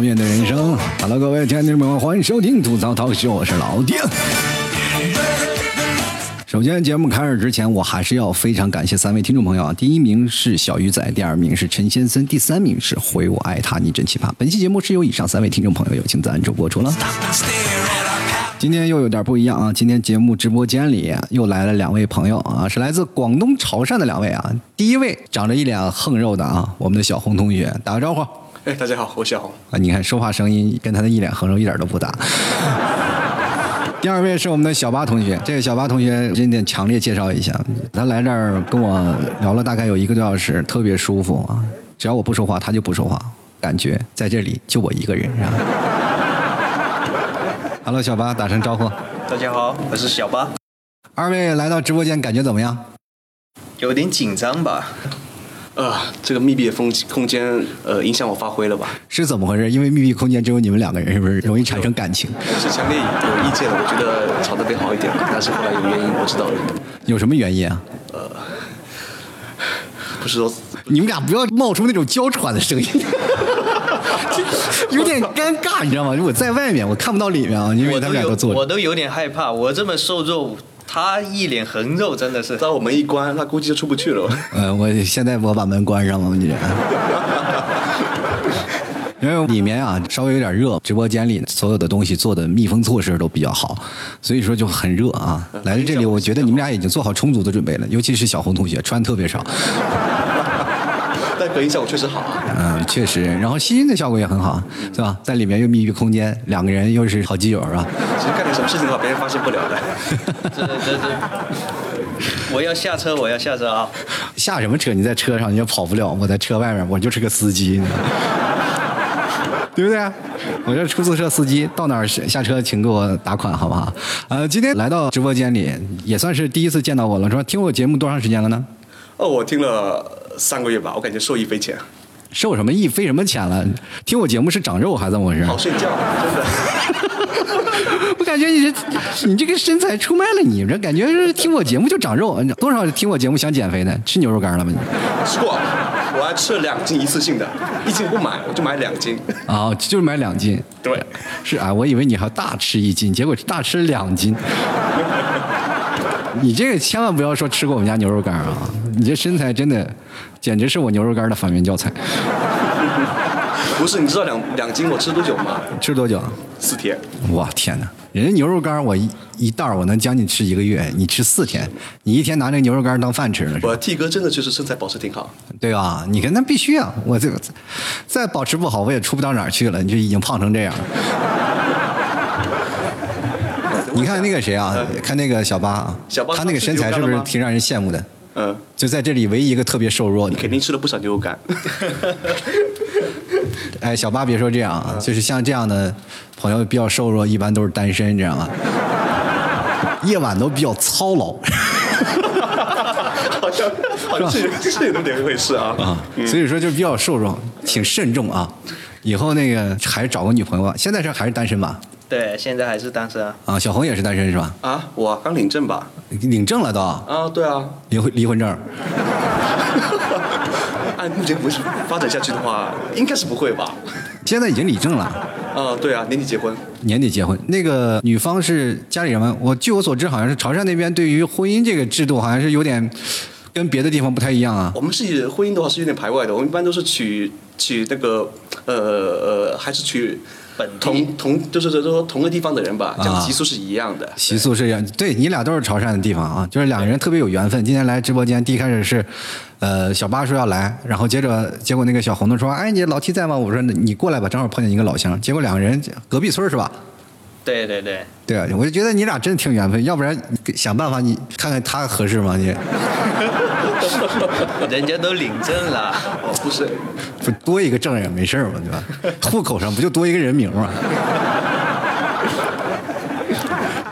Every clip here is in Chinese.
面对人生。Hello，各位亲爱的朋友们，欢迎收听吐槽涛秀，我是老丁。首先，节目开始之前，我还是要非常感谢三位听众朋友啊！第一名是小鱼仔，第二名是陈先生，第三名是回我爱他，你真奇葩。本期节目是由以上三位听众朋友友情赞助播出了。今天又有点不一样啊！今天节目直播间里又来了两位朋友啊，是来自广东潮汕的两位啊。第一位长着一脸横肉的啊，我们的小红同学，打个招呼。哎，大家好，我是小红。啊，你看说话声音跟他的一脸横肉一点都不搭。第二位是我们的小八同学，这个小八同学今天强烈介绍一下，他来这儿跟我聊了大概有一个多小时，特别舒服啊。只要我不说话，他就不说话，感觉在这里就我一个人。啊 Hello，小八，打声招呼。大家好，我是小八。二位来到直播间，感觉怎么样？有点紧张吧。呃，这个密闭的风空间，呃，影响我发挥了吧？是怎么回事？因为密闭空间只有你们两个人，是不是容易产生感情？我是强烈有意见的，我觉得吵得更好一点，但是后来有原因，我知道了。有什么原因啊？呃，不是说你们俩不要冒出那种娇喘的声音，有点尴尬，你知道吗？如果在外面，我看不到里面啊，因为他们俩都坐着。我都有点害怕，我这么瘦弱。他一脸横肉，真的是。到我门一关，他估计就出不去了。呃，我现在我把门关上了，你。因为里面啊稍微有点热，直播间里所有的东西做的密封措施都比较好，所以说就很热啊。来到这里，我觉得你们俩已经做好充足的准备了，尤其是小红同学穿特别少。但隔音效果确实好啊。嗯，确实。然后吸音的效果也很好，是吧？在里面又密闭空间，两个人又是好基友，是吧？其实干点什么事情的话，别人发现不了的。这这这。我要下车，我要下车啊！下什么车？你在车上你也跑不了。我在车外面，我就是个司机，对不对？我这出租车司机，到哪儿下车请给我打款，好不好？呃，今天来到直播间里，也算是第一次见到我了。说听我节目多长时间了呢？哦，我听了。三个月吧，我感觉受益匪浅。受什么益？费什么钱了？听我节目是长肉还是怎么回事？好睡觉，真的。我感觉你这，你这个身材出卖了你，这感觉是听我节目就长肉。多少听我节目想减肥的？吃牛肉干了吗？你吃过，我还吃了两斤一次性的，一斤不买，我就买两斤。啊，就是买两斤。对，是啊，我以为你还大吃一斤，结果大吃两斤。你这个千万不要说吃过我们家牛肉干啊！你这身材真的，简直是我牛肉干的反面教材。不是，你知道两两斤我吃多久吗？吃多久？四天。哇天哪！人家牛肉干我一一袋我能将近吃一个月，你吃四天，你一天拿那个牛肉干当饭吃了。我 T 哥真的就是身材保持挺好。对吧？你看那必须啊！我这个再保持不好，我也出不到哪儿去了。你就已经胖成这样。你看那个谁啊？看那个小八啊，他那个身材是不是挺让人羡慕的？嗯，就在这里唯一一个特别瘦弱的。你肯定吃了不少牛肉干。哎，小八别说这样啊，就是像这样的朋友比较瘦弱，一般都是单身，你知道吗？夜晚都比较操劳。好像好像是是有那么一回事啊。啊，所以说就比较瘦弱，请慎重啊。以后那个还是找个女朋友吧。现在是还是单身吧？对，现在还是单身啊。小红也是单身是吧？啊，我刚领证吧。领证了都？啊，对啊。离婚离婚证。按 目前不是发展下去的话，应该是不会吧？现在已经领证了。啊，对啊，年底结婚。年底结婚，那个女方是家里人吗？我据我所知，好像是潮汕那边对于婚姻这个制度，好像是有点跟别的地方不太一样啊。我们是婚姻的话是有点排外的，我们一般都是娶娶那个呃呃，还是娶。同同就是说同个地方的人吧，这个习俗是一样的。习俗是一样，对你俩都是潮汕的地方啊，就是两个人特别有缘分。今天来直播间，第一开始是，呃，小八说要来，然后接着结果那个小红的说，哎，你老七在吗？我说你过来吧，正好碰见一个老乡。结果两个人隔壁村是吧？对对对。对啊，我就觉得你俩真的挺缘分，要不然想办法你看看他合适吗？你。人家都领证了，不是，不多一个证也没事嘛，对吧？户口上不就多一个人名吗？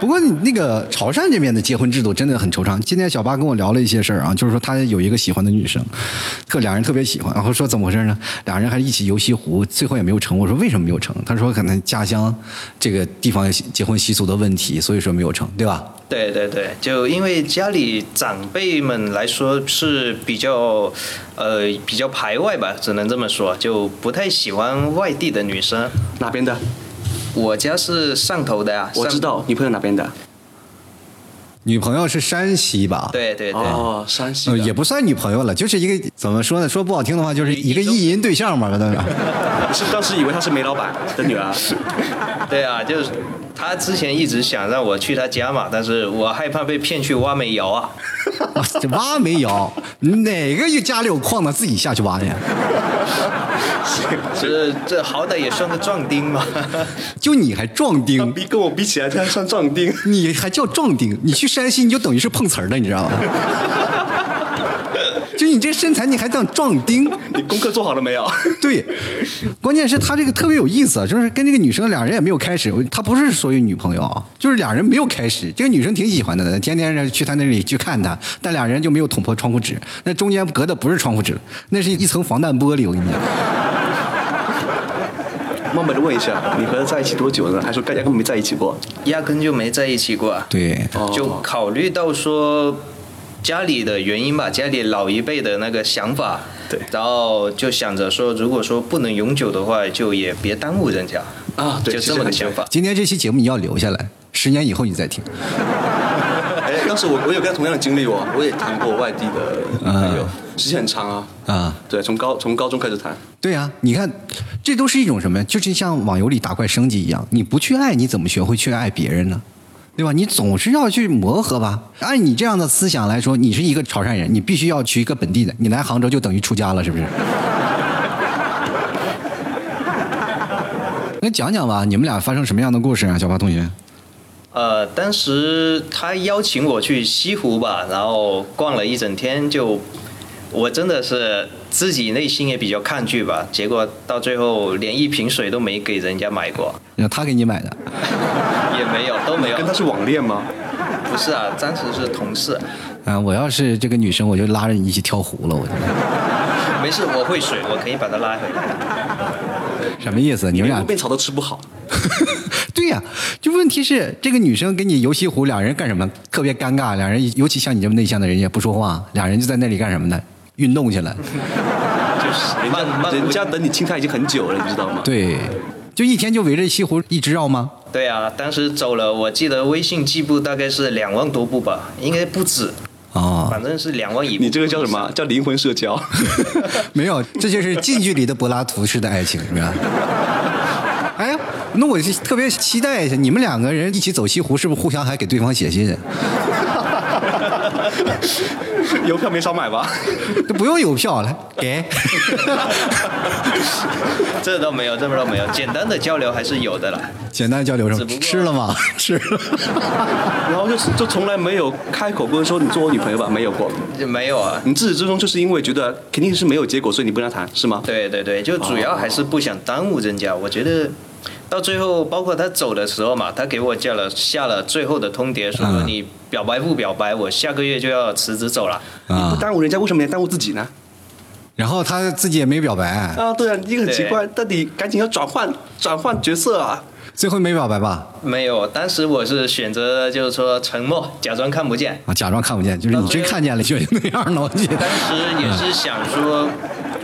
不过你那个潮汕这边的结婚制度真的很惆怅。今天小八跟我聊了一些事儿啊，就是说他有一个喜欢的女生，特两人特别喜欢，然后说怎么回事呢？俩人还一起游西湖，最后也没有成。我说为什么没有成？他说可能家乡这个地方结婚习俗的问题，所以说没有成，对吧？对对对，就因为家里长辈们来说是比较，呃，比较排外吧，只能这么说，就不太喜欢外地的女生。哪边的？我家是汕头的呀。我知道，女朋友哪边的？女朋友是山西吧？对对对。哦，山西。也不算女朋友了，就是一个怎么说呢？说不好听的话，就是一个意淫对象嘛，对吧？你是当时以为她是煤老板的女儿？对啊，就是。她之前一直想让我去她家嘛，但是我害怕被骗去挖煤窑啊。这挖煤窑，哪个有家里有矿的自己下去挖去？这这好歹也算个壮丁嘛。就你还壮丁？比跟我比起来，他还算壮丁。你还叫壮丁？你去山西你就等于是碰瓷儿的，你知道吗？就你这身材，你还当壮丁？你功课做好了没有？对，关键是他这个特别有意思，就是跟这个女生俩人也没有开始，他不是所谓女朋友，就是俩人没有开始。这个女生挺喜欢的，天天去他那里去看他，但俩人就没有捅破窗户纸，那中间隔的不是窗户纸，那是一层防弹玻璃。我跟你讲，冒昧的问一下，你和他在一起多久了？还说压根没在一起过？压根就没在一起过。对，就考虑到说。家里的原因吧，家里老一辈的那个想法，对，然后就想着说，如果说不能永久的话，就也别耽误人家啊，对就这么个想法。今天这期节目你要留下来，十年以后你再听。哎，当时我我有跟他同样的经历哦，我也谈过外地的朋友，时间很长啊啊，对，从高从高中开始谈。对呀，你看，这都是一种什么？就是像网游里打怪升级一样，你不去爱，你怎么学会去爱别人呢？对吧？你总是要去磨合吧。按你这样的思想来说，你是一个潮汕人，你必须要娶一个本地的。你来杭州就等于出家了，是不是？那讲讲吧，你们俩发生什么样的故事啊，小八同学？呃，当时他邀请我去西湖吧，然后逛了一整天，就我真的是自己内心也比较抗拒吧。结果到最后连一瓶水都没给人家买过。那他给你买的？也没有，都没有。跟他是网恋吗？不是啊，当时是同事。啊，我要是这个女生，我就拉着你一起跳湖了，我就。没事，我会水，我可以把她拉回来。什么意思？你们俩被草都吃不好。对呀，就问题是这个女生跟你游西湖，两人干什么？特别尴尬，两人尤其像你这么内向的人也不说话，两人就在那里干什么呢？运动去了。就是人家等你青菜已经很久了，你知道吗？对。就一天就围着西湖一直绕吗？对啊，当时走了，我记得微信计步大概是两万多步吧，应该不止。哦，反正是两万一。你这个叫什么？叫灵魂社交？没有，这就是近距离的柏拉图式的爱情，是吧？哎，那我就特别期待一下，你们两个人一起走西湖，是不是互相还给对方写信？邮票没少买吧？不用邮票了，给。这倒没有，这倒没有，简单的交流还是有的啦。简单交流什么？吃了吗？吃了。然后就就从来没有开口过说你做我女朋友吧，没有过。没有啊。你自始至终就是因为觉得肯定是没有结果，所以你不跟他谈，是吗？对对对，就主要还是不想耽误人家。我觉得。到最后，包括他走的时候嘛，他给我叫了下了最后的通牒，说你表白不表白，我下个月就要辞职走了。你不耽误人家，为什么要耽误自己呢？然后他自己也没表白。啊，对啊，你很奇怪，到底赶紧要转换转换角色啊。最后没表白吧？没有，当时我是选择就是说沉默，假装看不见。啊，假装看不见，就是你真看见了，就那样了。当时也是想说。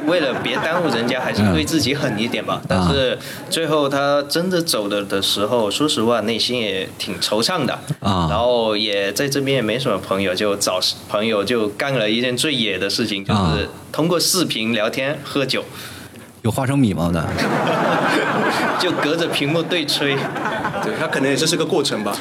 为了别耽误人家，还是对自己狠一点吧。但是最后他真的走了的时候，说实话内心也挺惆怅的。啊，然后也在这边也没什么朋友，就找朋友就干了一件最野的事情，就是通过视频聊天喝酒。有花生米吗？的，就隔着屏幕对吹，对他可能也这是个过程吧。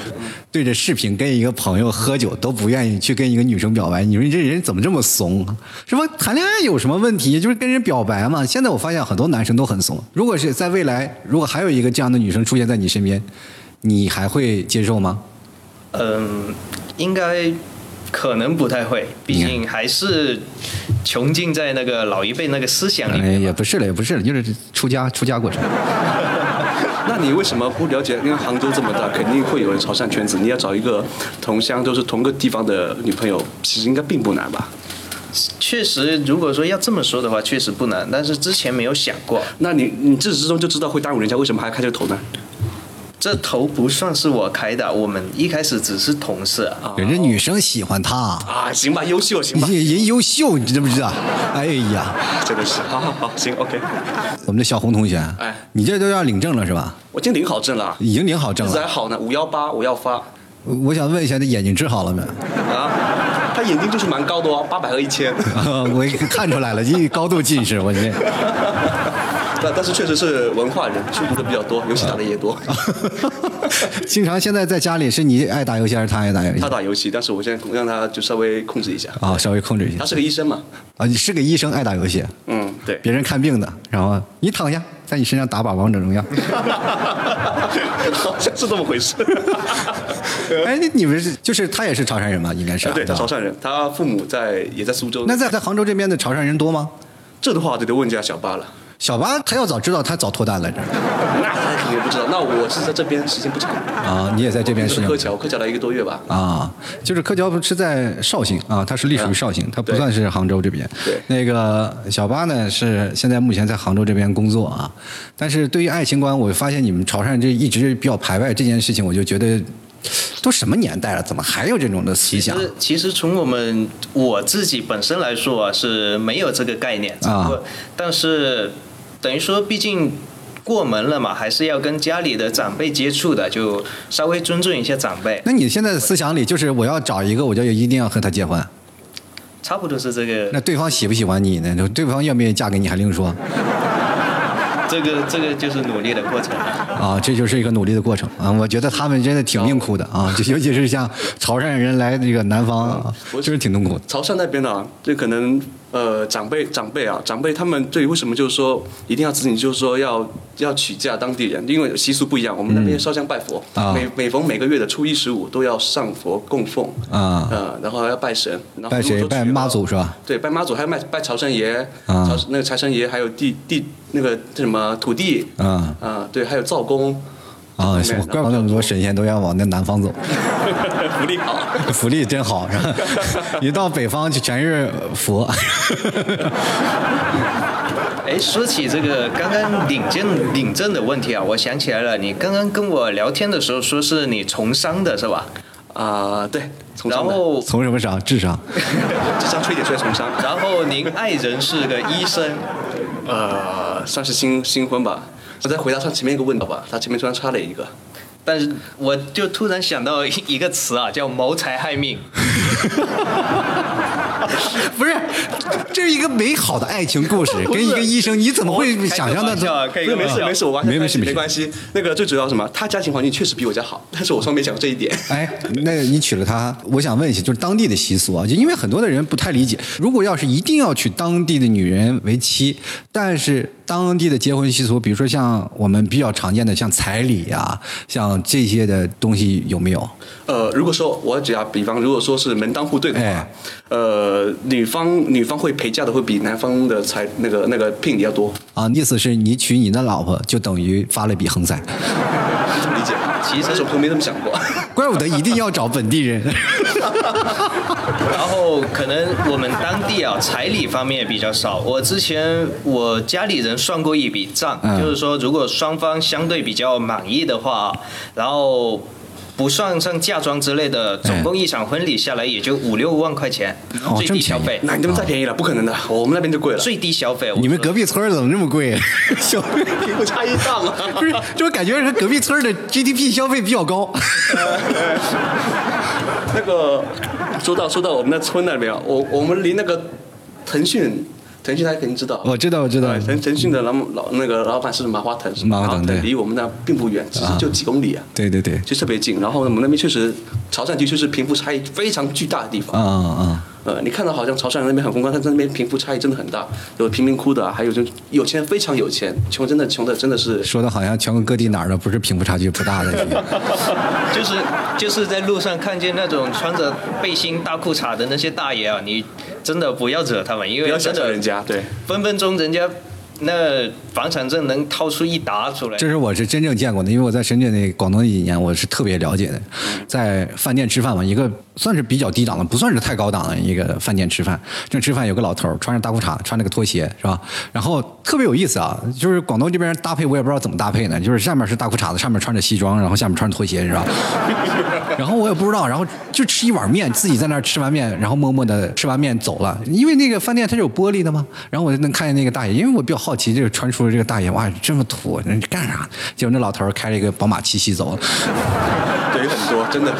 对着视频跟一个朋友喝酒都不愿意去跟一个女生表白，你说你这人怎么这么怂？是吧？谈恋爱有什么问题？就是跟人表白嘛。现在我发现很多男生都很怂。如果是在未来，如果还有一个这样的女生出现在你身边，你还会接受吗？嗯，应该。可能不太会，毕竟还是穷尽在那个老一辈那个思想里面。也不是了，也不是了，就是出家出家过程。那你为什么不了解？因为杭州这么大，肯定会有人潮汕圈子。你要找一个同乡，都是同个地方的女朋友，其实应该并不难吧？确实，如果说要这么说的话，确实不难。但是之前没有想过。那你你自始至终就知道会耽误人家，为什么还开这个头呢？这头不算是我开的，我们一开始只是同事啊。人家女生喜欢他啊，行吧，优秀行吧，人优秀，你知不知道？哎呀，真的是，好好好，行，OK。我们的小红同学，哎，你这都要领证了是吧？我已经领好证了，已经领好证了，还好呢。五幺八我要发，我想问一下，那眼睛治好了没？啊，他眼睛就是蛮高的哦，八百和一千。我看出来了，因为高度近视，我这。但但是确实是文化人，书读的比较多，游戏打的也多。经常现在在家里是你爱打游戏还是他爱打游戏？他打游戏，但是我现在让他就稍微控制一下。啊，稍微控制一下。他是个医生嘛？啊，你是个医生，爱打游戏。嗯，对。别人看病的，然后你躺下，在你身上打把王者荣耀。好像是这么回事。哎，你们是就是他也是潮汕人吗？应该是。对，潮汕人，他父母在也在苏州。那在在杭州这边的潮汕人多吗？这的话就得问一下小八了。小八他要早知道，他早脱单来着。那他肯定不知道。那我是在这边时间不长。啊，你也在这边是？柯桥，柯桥来一个多月吧。啊，就是柯桥不是在绍兴啊，它是隶属于绍兴，它不算是杭州这边。对。那个小八呢，是现在目前在杭州这边工作啊。但是对于爱情观，我发现你们潮汕这一直比较排外这件事情，我就觉得。都什么年代了，怎么还有这种的思想？其实，其实从我们我自己本身来说啊，是没有这个概念啊。但是，等于说，毕竟过门了嘛，还是要跟家里的长辈接触的，就稍微尊重一下长辈。那你现在的思想里，就是我要找一个，我就一定要和他结婚？差不多是这个。那对方喜不喜欢你呢？对方愿不愿意嫁给你还另说。这个这个就是努力的过程啊，这就是一个努力的过程啊！我觉得他们真的挺命苦的啊，就尤其是像潮汕人来这个南方，就是挺痛苦的。潮汕那边呢，就可能。呃，长辈长辈啊，长辈他们对为什么就是说一定要子女就是说要要娶嫁当地人，因为习俗不一样。我们那边烧香拜佛，每每逢每个月的初一十五都要上佛供奉啊，呃，然后还要拜神，拜谁？拜妈祖是吧？对，拜妈祖，还要拜拜财神爷，朝那个财神爷，还有地地那个什么土地啊啊，对，还有灶公。啊，怪不得那么多神仙都要往那南方走，福利好，福利真好，是吧？一到北方就全是佛。哎，说起这个刚刚领证领证的问题啊，我想起来了，你刚刚跟我聊天的时候说是你从商的是吧？啊，对，然后从什么商？智商，智商吹点出来从商。然后您爱人是个医生，呃，算是新新婚吧。我再回答上前面一个问题吧，他前面突然插了一个，但是我就突然想到一个词啊，叫谋财害命。不是，这是一个美好的爱情故事，跟一个医生，你怎么会想象到这？没事没事，我完全没事没关系。那个最主要什么？他家庭环境确实比我家好，但是我从没想过这一点。哎，那你娶了她，我想问一下，就是当地的习俗啊，就因为很多的人不太理解，如果要是一定要娶当地的女人为妻，但是当地的结婚习俗，比如说像我们比较常见的像彩礼啊，像这些的东西有没有？呃，如果说我只要比方，如果说是门当户对的话，呃，女方女方会陪嫁的会比男方的彩那个那个聘礼要多啊。意思是你娶你的老婆就等于发了笔横财，理解？其实我没这么想过，怪不得一定要找本地人。然后可能我们当地啊彩礼方面比较少。我之前我家里人算过一笔账，就是说如果双方相对比较满意的话，然后。不算上嫁妆之类的，总共一场婚礼下来也就五六万块钱，最低消费。那你们太便宜了，不可能的，我们那边就贵了。最低消费，你们隔壁村怎么这么贵？消费贫富差异大吗？不是，就感觉是隔壁村的 GDP 消费比较高。那个说到说到我们那村那边，我我们离那个腾讯。腾讯他肯定知道，我知道，我知道。腾腾讯的老老那个老板是马化腾，马化腾对，离我们那并不远，其实就几公里啊。对对对，就特别近。然后我们那边确实，潮汕地区是贫富差异非常巨大的地方。啊啊啊！呃，你看到好像潮汕人那边很风光，但在那边贫富差异真的很大，有贫民窟的，还有就有钱非常有钱，穷真的穷的真的是。说的好像全国各地哪儿的不是贫富差距不大的。就是就是在路上看见那种穿着背心大裤衩的那些大爷啊，你真的不要惹他们，因为不要惹人家，对，分分钟人家那房产证能掏出一沓出来。这是我是真正见过的，因为我在深圳那广东那几年，我是特别了解的。在饭店吃饭嘛，一个算是比较低档的，不算是太高档的一个饭店吃饭。正吃饭，有个老头穿着大裤衩，穿着个拖鞋，是吧？然后特别有意思啊，就是广东这边搭配，我也不知道怎么搭配呢，就是下面是大裤衩子，上面穿着西装，然后下面穿着拖鞋，是吧？然后我也不知道，然后就吃一碗面，自己在那儿吃完面，然后默默的吃完面走了。因为那个饭店它是有玻璃的嘛，然后我就能看见那个大爷，因为我比较好奇这个穿出的这个大爷，哇，这么土，那干啥？结果那老头开了一个宝马七系走了。对，很多真的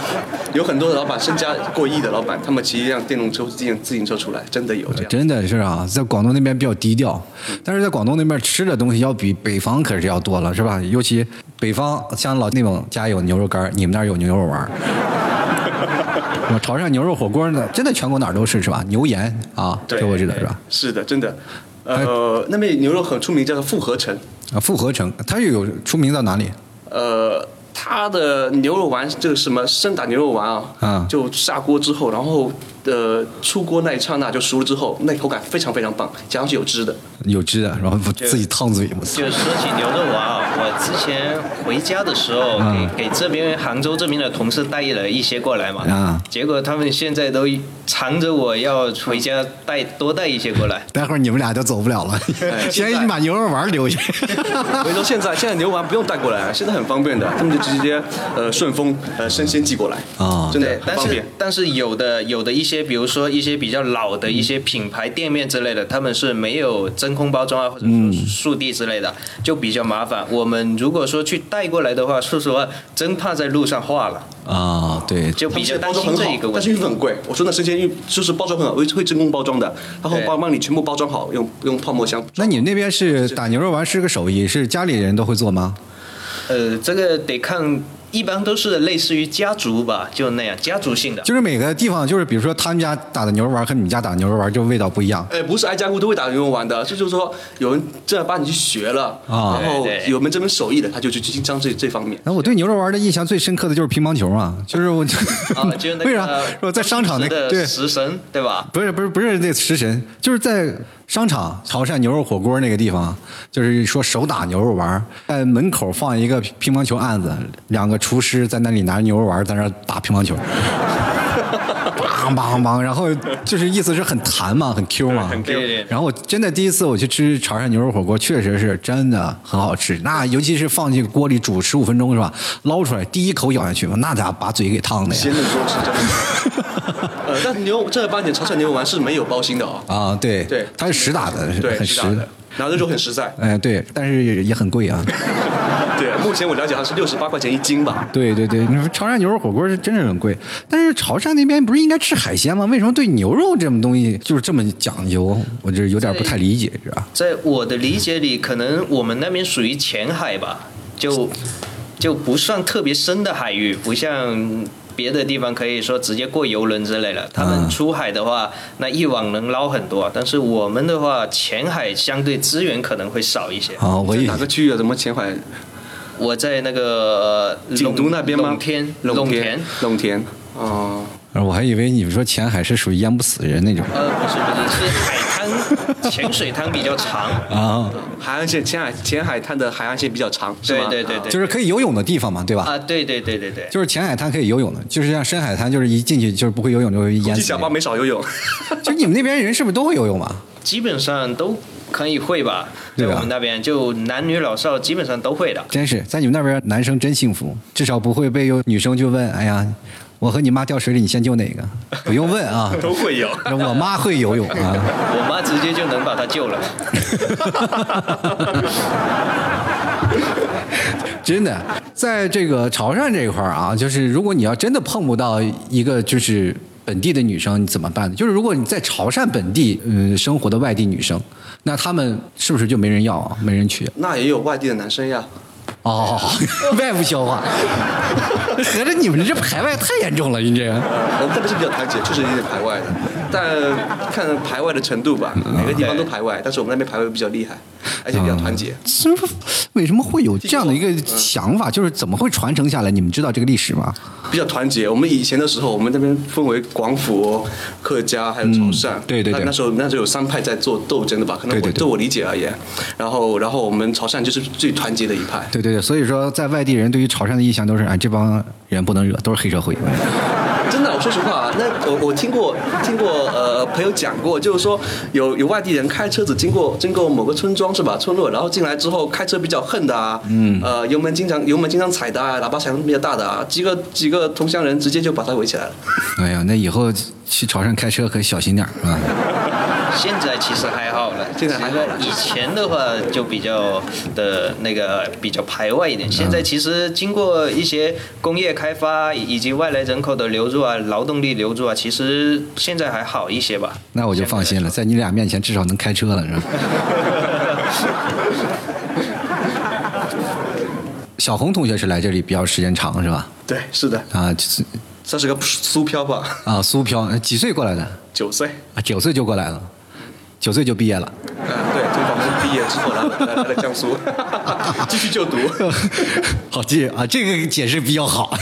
有很多的老板身家过亿的老板，他们骑一辆电动车、自行自行车出来，真的有这样。真的是啊，在广东那边比较低调，但是在广东那边吃的东西要比北方可是要多了，是吧？尤其北方像老内蒙家有牛肉干，你们那儿有牛肉丸。潮汕牛肉火锅呢，真的全国哪儿都是是吧？牛盐啊，这我知道是吧？是的，真的。呃，那边牛肉很出名，叫做复合城。啊，复合城，它又有出名到哪里？呃，它的牛肉丸，这个什么生打牛肉丸啊，啊，就下锅之后，然后呃出锅那一刹那就熟了之后，那口感非常非常棒，加上是有汁的。有汁的，然后自己烫嘴。就说起牛肉丸啊，我之前回家的时候，给给这边杭州这边的同事带了一些过来嘛，啊，结果他们现在都缠着我要回家带多带一些过来。待会儿你们俩就走不了了，先把牛肉丸留下。所以说现在现在牛肉丸不用带过来，现在很方便的，他们就直接呃顺丰呃生鲜寄过来啊，真的方便。但是有的有的一些，比如说一些比较老的一些品牌店面之类的，他们是没有真空包装啊，或者说速递之类的，就比较麻烦。我们如果说去带过来的话，说实话，真怕在路上化了啊。对，就比较担心这一个问题。但是运费很贵。我说那生鲜运就是包装很好，会会真空包装的，然后帮帮你全部包装好，用用泡沫箱。那你那边是打牛肉丸是个手艺，是家里人都会做吗？呃，这个得看。一般都是类似于家族吧，就那样家族性的。就是每个地方，就是比如说他们家打的牛肉丸和你们家打的牛肉丸就味道不一样。哎，不是挨家户都会打牛肉丸的，这就是说有人正儿八经去学了，然后有门这门手艺的，他就去经商这这方面。那我对牛肉丸的印象最深刻的就是乒乓球嘛，就是我 啊，就那 为啥？我在商场那对食神对吧？不是不是不是那食神，就是在。商场潮汕牛肉火锅那个地方，就是说手打牛肉丸，在门口放一个乒乓球案子，两个厨师在那里拿着牛肉丸在那打乒乓球，梆梆梆，然后就是意思是很弹嘛，很 Q 嘛。很 Q。然后真的第一次我去吃潮汕牛肉火锅，确实是真的很好吃。那尤其是放进锅里煮十五分钟是吧？捞出来第一口咬下去，那家伙把嘴给烫的呀。呃，但牛正儿八经潮汕牛肉丸是没有包心的哦。啊，对对，它是实打的，很实的，然后肉很实在。哎，对，但是也也很贵啊。对，目前我了解好像是六十八块钱一斤吧。对对对，你说潮汕牛肉火锅是真的很贵，但是潮汕那边不是应该吃海鲜吗？为什么对牛肉这种东西就是这么讲究？我这有点不太理解，是吧？在我的理解里，可能我们那边属于浅海吧，就就不算特别深的海域，不像。别的地方可以说直接过游轮之类的，他们出海的话，那一网能捞很多。但是我们的话，浅海相对资源可能会少一些。啊，我哪个区域啊？怎么浅海？我在那个景都那边吗？龙田，龙田，龙田。哦，我还以为你们说浅海是属于淹不死人那种。呃，不是不是，是海。浅水滩比较长啊，海岸线浅海浅海滩的海岸线比较长，对对对对，就是可以游泳的地方嘛，对吧？啊，对对对对对，就是浅海滩可以游泳的，就是像深海滩，就是一进去就是不会游泳就会淹死。小巴没少游泳，就你们那边人是不是都会游泳嘛？基本上都可以会吧，在我们那边就男女老少基本上都会的。真是在你们那边男生真幸福，至少不会被有女生就问，哎呀。我和你妈掉水里，你先救哪个？不用问啊，都会游。我妈会游泳啊，我妈直接就能把她救了。真的，在这个潮汕这一块啊，就是如果你要真的碰不到一个就是本地的女生，你怎么办呢？就是如果你在潮汕本地嗯生活的外地女生，那他们是不是就没人要啊？没人娶？那也有外地的男生呀。哦，外部消化，合着你们这排外太严重了，你这。我们这边是比较团结，就是有点排外的，但看排外的程度吧，每个地方都排外，但是我们那边排外比较厉害，而且比较团结。是为什么会有这样的一个想法？就是怎么会传承下来？你们知道这个历史吗？比较团结。我们以前的时候，我们那边分为广府、客家还有潮汕，对对对，那时候那时候有三派在做斗争的吧？可能我对我理解而言，然后然后我们潮汕就是最团结的一派。对对对，所以说在外地人对于潮汕的印象都是哎，这帮人不能惹，都是黑社会。真的，我说实话啊，那我我听过听过呃朋友讲过，就是说有有外地人开车子经过经过某个村庄是吧村落，然后进来之后开车比较横的啊，嗯，呃油门经常油门经常踩的啊，喇叭响比较大的啊，几个几个同乡人直接就把他围起来了。哎呀，那以后去潮汕开车可小心点啊。现在其实还好了，现在还好了。以前的话就比较的那个比较排外一点，现在其实经过一些工业开发以及外来人口的流入啊，劳动力流入啊，其实现在还好一些吧。那我就放心了，在你俩面前至少能开车了，是吧？小红同学是来这里比较时间长是吧？对，是的。啊，就是算是个苏漂吧。啊，苏漂，几岁过来的？九岁。啊，九岁就过来了。九岁就毕业了，嗯，对，从广东毕业之后来来来江苏 继续就读，好记啊，这个解释比较好。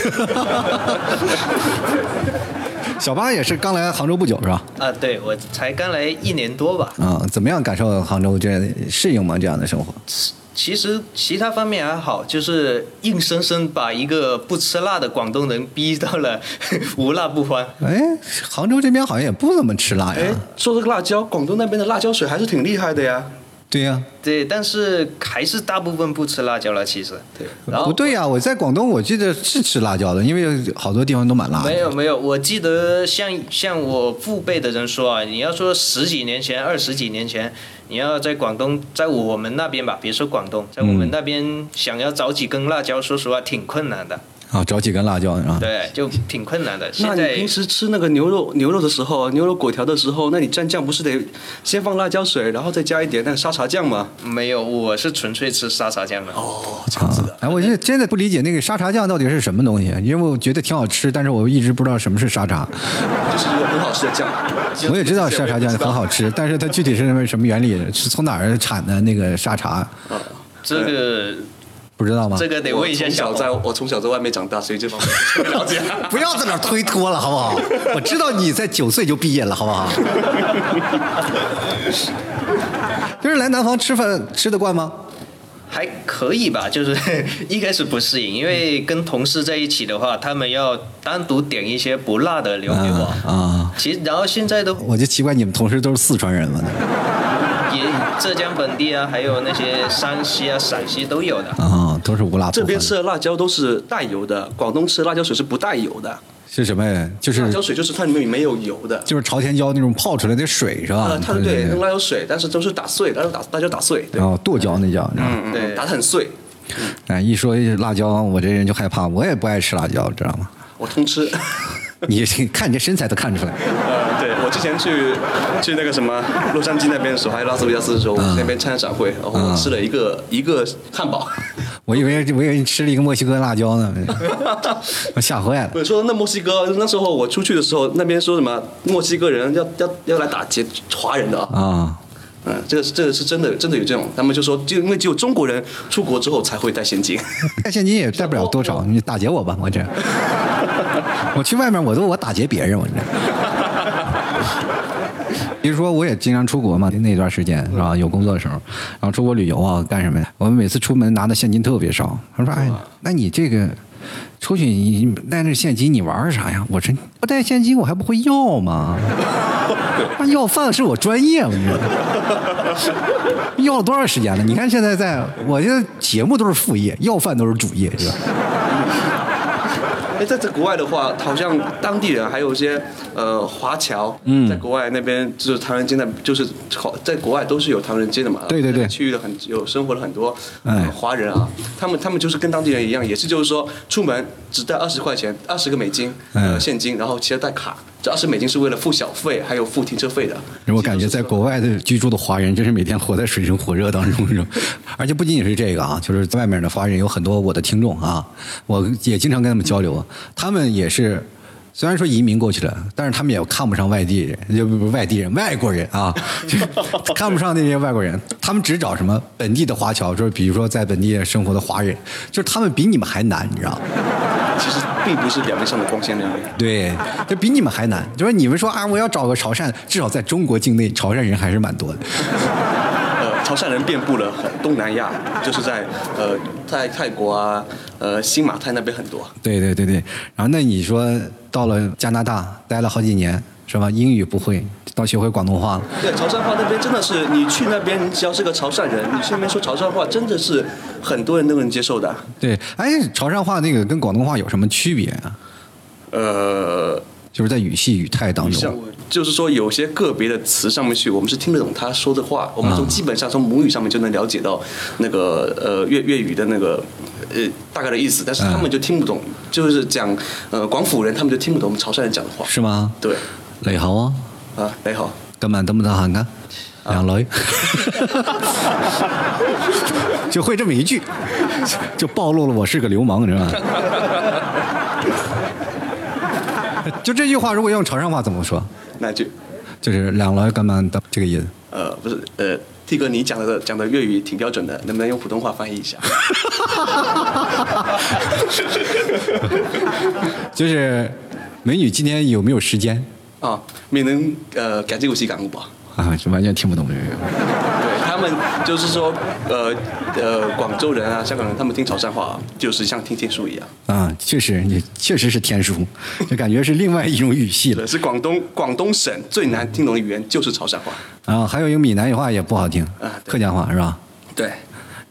小八也是刚来杭州不久是吧？啊，对我才刚来一年多吧。啊，怎么样感受杭州这适应吗？这样的生活？其实其他方面还好，就是硬生生把一个不吃辣的广东人逼到了 无辣不欢。哎，杭州这边好像也不怎么吃辣呀。哎说这个辣椒，广东那边的辣椒水还是挺厉害的呀。对呀，对，但是还是大部分不吃辣椒了。其实，对，不对呀，我在广东，我记得是吃辣椒的，因为好多地方都蛮辣。没有没有，我记得像像我父辈的人说啊，你要说十几年前、二十几年前，你要在广东，在我们那边吧，别说广东，在我们那边想要找几根辣椒，说实话挺困难的。啊，找几根辣椒啊？对，就挺困难的。那你平时吃那个牛肉牛肉的时候，牛肉果条的时候，那你蘸酱不是得先放辣椒水，然后再加一点那个沙茶酱吗？没有，我是纯粹吃沙茶酱的。哦，这样子的。哎，我现在真的不理解那个沙茶酱到底是什么东西，因为我觉得挺好吃，但是我一直不知道什么是沙茶。就是一个很好吃的酱。我也知道沙茶酱很好吃，但是它具体是什么原理？是从哪儿产的那个沙茶？啊，这个。不知道吗？这个得问一下小在，我从小在外面长大，所以这方面不了解。不要在那推脱了，好不好？我知道你在九岁就毕业了，好不好？就是来南方吃饭吃得惯吗？还可以吧，就是 一开始不适应，因为跟同事在一起的话，他们要单独点一些不辣的留给我啊。其实，然后现在都我就奇怪你们同事都是四川人吗？也浙江本地啊，还有那些山西啊、陕西都有的啊，都是无辣。这边吃的辣椒都是带油的，广东吃的辣椒水是不带油的。是什么呀？就是辣椒水，就是它里面没有油的，就是朝天椒那种泡出来的水是吧？啊，它对用辣椒水，但是都是打碎，但是打辣椒打碎。然后，剁椒那叫，嗯，对，打的很碎。哎，一说辣椒，我这人就害怕，我也不爱吃辣椒，知道吗？我通吃。你看你这身材都看出来。之前去去那个什么洛杉矶那边的时候，还有拉斯维加斯的时候，那边参加展会，然后我吃了一个一个汉堡。我以为我以为你吃了一个墨西哥辣椒呢，我吓坏了。我说那墨西哥那时候我出去的时候，那边说什么墨西哥人要要要来打劫华人的啊。嗯，这个是这个是真的，真的有这种。他们就说，就因为只有中国人出国之后才会带现金，带现金也带不了多少。你打劫我吧，我这，我去外面我都我打劫别人，我这。比如说，我也经常出国嘛，那段时间是吧？有工作的时候，然后出国旅游啊，干什么呀？我们每次出门拿的现金特别少。他说：“哎，那你这个出去你带那现金，你玩啥呀？”我说：“不带现金，我还不会要吗？那要饭是我专业，我跟你说。要了多长时间了？你看现在在，我这节目都是副业，要饭都是主业，是吧？”哎，在在国外的话，好像当地人还有一些呃华侨，在国外那边就是唐人街的，就是好在国外都是有唐人街的嘛。对对对，区域的很有生活了很多华人啊，他们他们就是跟当地人一样，也是就是说出门只带二十块钱，二十个美金呃现金，然后其他带卡。这二十美金是为了付小费，还有付停车费的。我感觉在国外的居住的华人，真是每天活在水深火热当中，是 而且不仅仅是这个啊，就是在外面的华人有很多我的听众啊，我也经常跟他们交流，他们也是虽然说移民过去了，但是他们也看不上外地人，就不外地人，外国人啊，看不上那些外国人，他们只找什么本地的华侨，就是比如说在本地生活的华人，就是他们比你们还难，你知道。其实并不是表面上的光鲜亮丽。对，就比你们还难。就是你们说啊，我要找个潮汕，至少在中国境内，潮汕人还是蛮多的。呃，潮汕人遍布了东南亚，就是在呃在泰国啊，呃新马泰那边很多。对对对对。然后那你说到了加拿大待了好几年，是吧？英语不会。到学会广东话了。对，潮汕话那边真的是，你去那边，你只要是个潮汕人，你去那边说潮汕话，真的是很多人都能接受的。对，哎，潮汕话那个跟广东话有什么区别啊？呃，就是在语系语态当中，就是说有些个别的词上面去，我们是听得懂他说的话，我们从基本上从母语上面就能了解到那个呃粤粤语的那个呃大概的意思，但是他们就听不懂，就是讲呃广府人他们就听不懂我们潮汕人讲的话。是吗？对，你好啊。啊，你好，今晚得唔得閒噶？兩女，就会这么一句，就暴露了我是个流氓，你知道吗？就这句话，如果用潮汕话怎么说？那就？就是两来干嘛的这个音。呃，不是，呃，T 哥，你讲的讲的粤语挺标准的，能不能用普通话翻译一下？就是美女，今天有没有时间？啊，没能呃赶这个时间不？啊，就完全听不懂这个。对他们就是说，呃呃，广州人啊，香港人，他们听潮汕话就是像听天书一样。啊，确实，你确实是天书，就感觉是另外一种语系了。是广东广东省最难听懂的语言就是潮汕话。啊，还有一个闽南语话也不好听，啊，客家话是吧？对。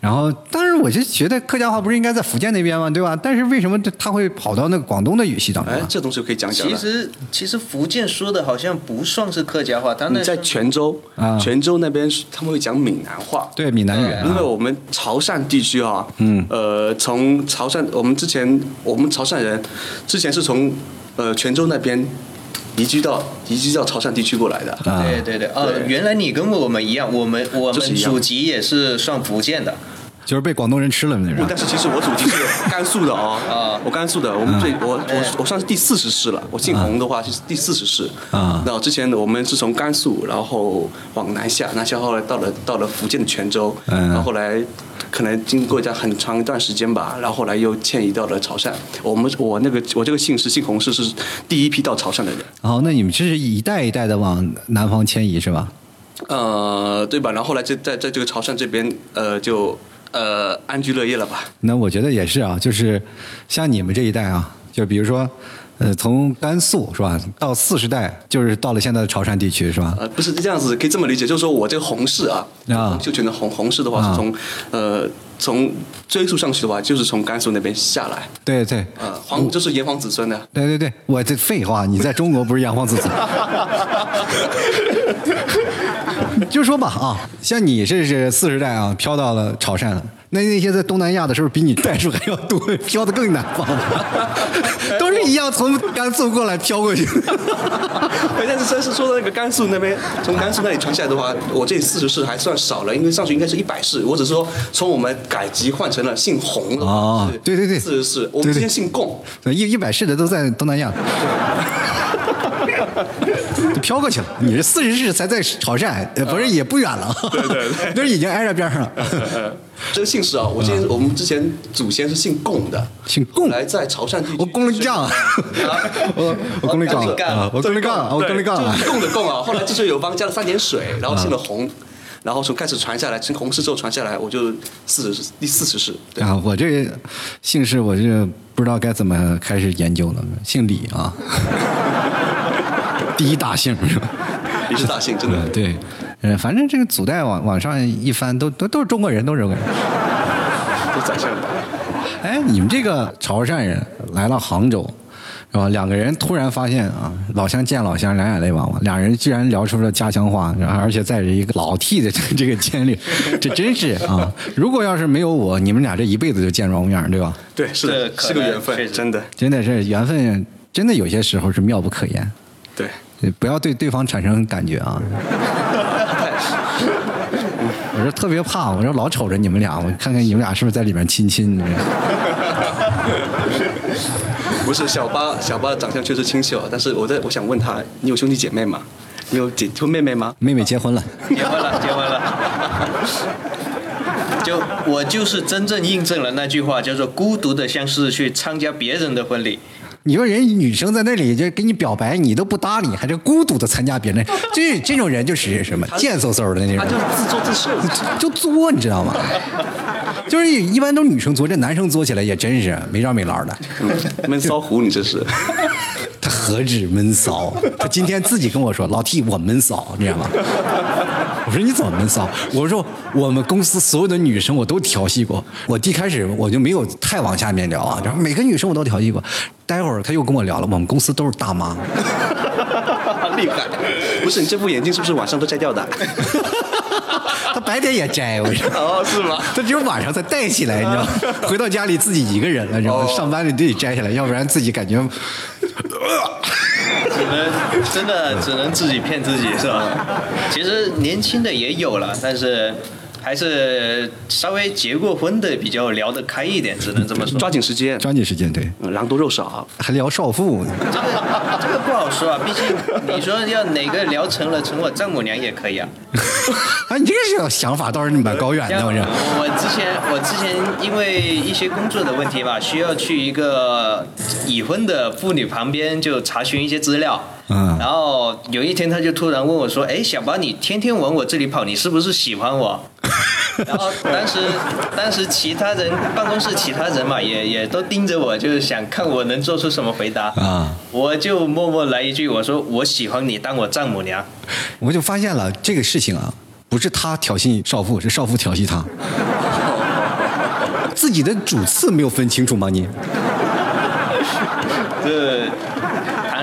然后，当然，我就觉得客家话不是应该在福建那边吗？对吧？但是为什么他会跑到那个广东的语系当中？哎，这东西可以讲讲。其实，其实福建说的好像不算是客家话，他那在泉州啊，泉州那边他们会讲闽南话。对，闽南语。因为我们潮汕地区啊，嗯，呃，从潮汕，我们之前我们潮汕人之前是从呃泉州那边移居到移居到潮汕地区过来的。对对对，呃，原来你跟我们一样，我们我们祖籍也是算福建的。就是被广东人吃了那种。但是其实我祖籍是甘肃的哦，啊，我甘肃的，我们最我我我算是第四十世了。我姓洪的话就是第四十世。啊。那之前我们是从甘肃，然后往南下，南下后来到了到了福建的泉州，然后后来可能经过一段很长一段时间吧，然后后来又迁移到了潮汕。我们我那个我这个姓氏姓洪氏是第一批到潮汕的人。哦，那你们这是一代一代的往南方迁移是吧？呃，对吧？然后后来在在在这个潮汕这边，呃，就。呃，安居乐业了吧？那我觉得也是啊，就是像你们这一代啊，就比如说，呃，从甘肃是吧，到四十代，就是到了现在的潮汕地区是吧？呃，不是这样子，可以这么理解，就是说我这个洪氏啊，啊，就觉得洪洪氏的话是从呃从追溯上去的话，就是从甘肃那边下来。对对。呃，皇就是炎黄子孙的。对对对，我这废话，你在中国不是炎黄子孙。就说吧啊，像你这是四十代啊，飘到了潮汕了。那那些在东南亚的是不是，比你代数还要多，飘的更南方。都是一样从甘肃过来飘过去。但是真是说的那个甘肃那边，从甘肃那里传下来的话，我这四十世还算少了，因为上去应该是一百世。我只是说从我们改籍换成了姓洪的啊，对对对，四十世，我们之前姓贡，一一百世的都在东南亚。就 飘过去了，你这四十世才在潮汕，不是也不远了？对对对，已经挨着边上了。这个姓氏啊，我之前我们之前祖先是姓贡的，姓贡来在潮汕地区。我贡力杠，我我贡力杠啊，我贡力杠，我贡力杠啊，贡的贡啊。后来这水有方加了三点水，然后姓了洪，然后从开始传下来，从洪氏之后传下来，我就四十第四十世。啊，我这姓氏我就不知道该怎么开始研究了，姓李啊。第一大姓是吧？第一大姓真的 对，嗯，反正这个祖代往往上一翻，都都都是中国人，都是中国人，都宰相。哎，你们这个潮汕人来了杭州，是吧？两个人突然发现啊，老乡见老乡，两眼泪汪汪。两人居然聊出了家乡话，然后而且带着一个老替的这个牵连，这真是啊！如果要是没有我，你们俩这一辈子就见不着面，对吧？对，是的，是个缘分，真的，真的是缘分，真的有些时候是妙不可言。对。不要对对方产生感觉啊！我说特别怕，我说老瞅着你们俩，我看看你们俩是不是在里面亲亲。不是小八，小八的长相确实清秀，但是我在我想问他，你有兄弟姐妹吗？你有姐有妹妹吗？妹妹结婚了。结婚了，结婚了。就我就是真正印证了那句话，叫做“孤独的像是去参加别人的婚礼”。你说人女生在那里就给你表白，你都不搭理，还是孤独的参加别人，这这种人就是什么贱嗖嗖的那种。他就是自作自受，就作，你知道吗？就是一般都女生作，这男生作起来也真是没招没落的。闷骚虎，你这是？他何止闷骚？他今天自己跟我说：“老 T，我闷骚，你知道吗？”我说：“你怎么闷骚？”我说：“我们公司所有的女生我都调戏过。我一开始我就没有太往下面聊啊，然后每个女生我都调戏过。待会儿他又跟我聊了，我们公司都是大妈。厉害！不是你这副眼镜是不是晚上都摘掉的？他白天也摘，我说哦，是吗？他只有晚上才戴起来，你知道吗？回到家里自己一个人了，然后上班里都得摘下来，要不然自己感觉。只能真的只能自己骗自己是吧？其实年轻的也有了，但是。还是稍微结过婚的比较聊得开一点，只能这么说。抓紧时间，抓紧时间，对。狼多肉少，还聊少妇。这个这个不好说啊，毕竟你说要哪个聊成了，成我丈母娘也可以啊。啊，你这个想法倒是蛮高远的，我这。我之前我之前因为一些工作的问题吧，需要去一个已婚的妇女旁边就查询一些资料。嗯。然后有一天他就突然问我说：“哎，小宝，你天天往我这里跑，你是不是喜欢我？” 然后当时，当时其他人办公室其他人嘛，也也都盯着我，就是想看我能做出什么回答啊。我就默默来一句，我说我喜欢你当我丈母娘。我就发现了这个事情啊，不是他挑衅少妇，是少妇挑衅他。自己的主次没有分清楚吗？你？这。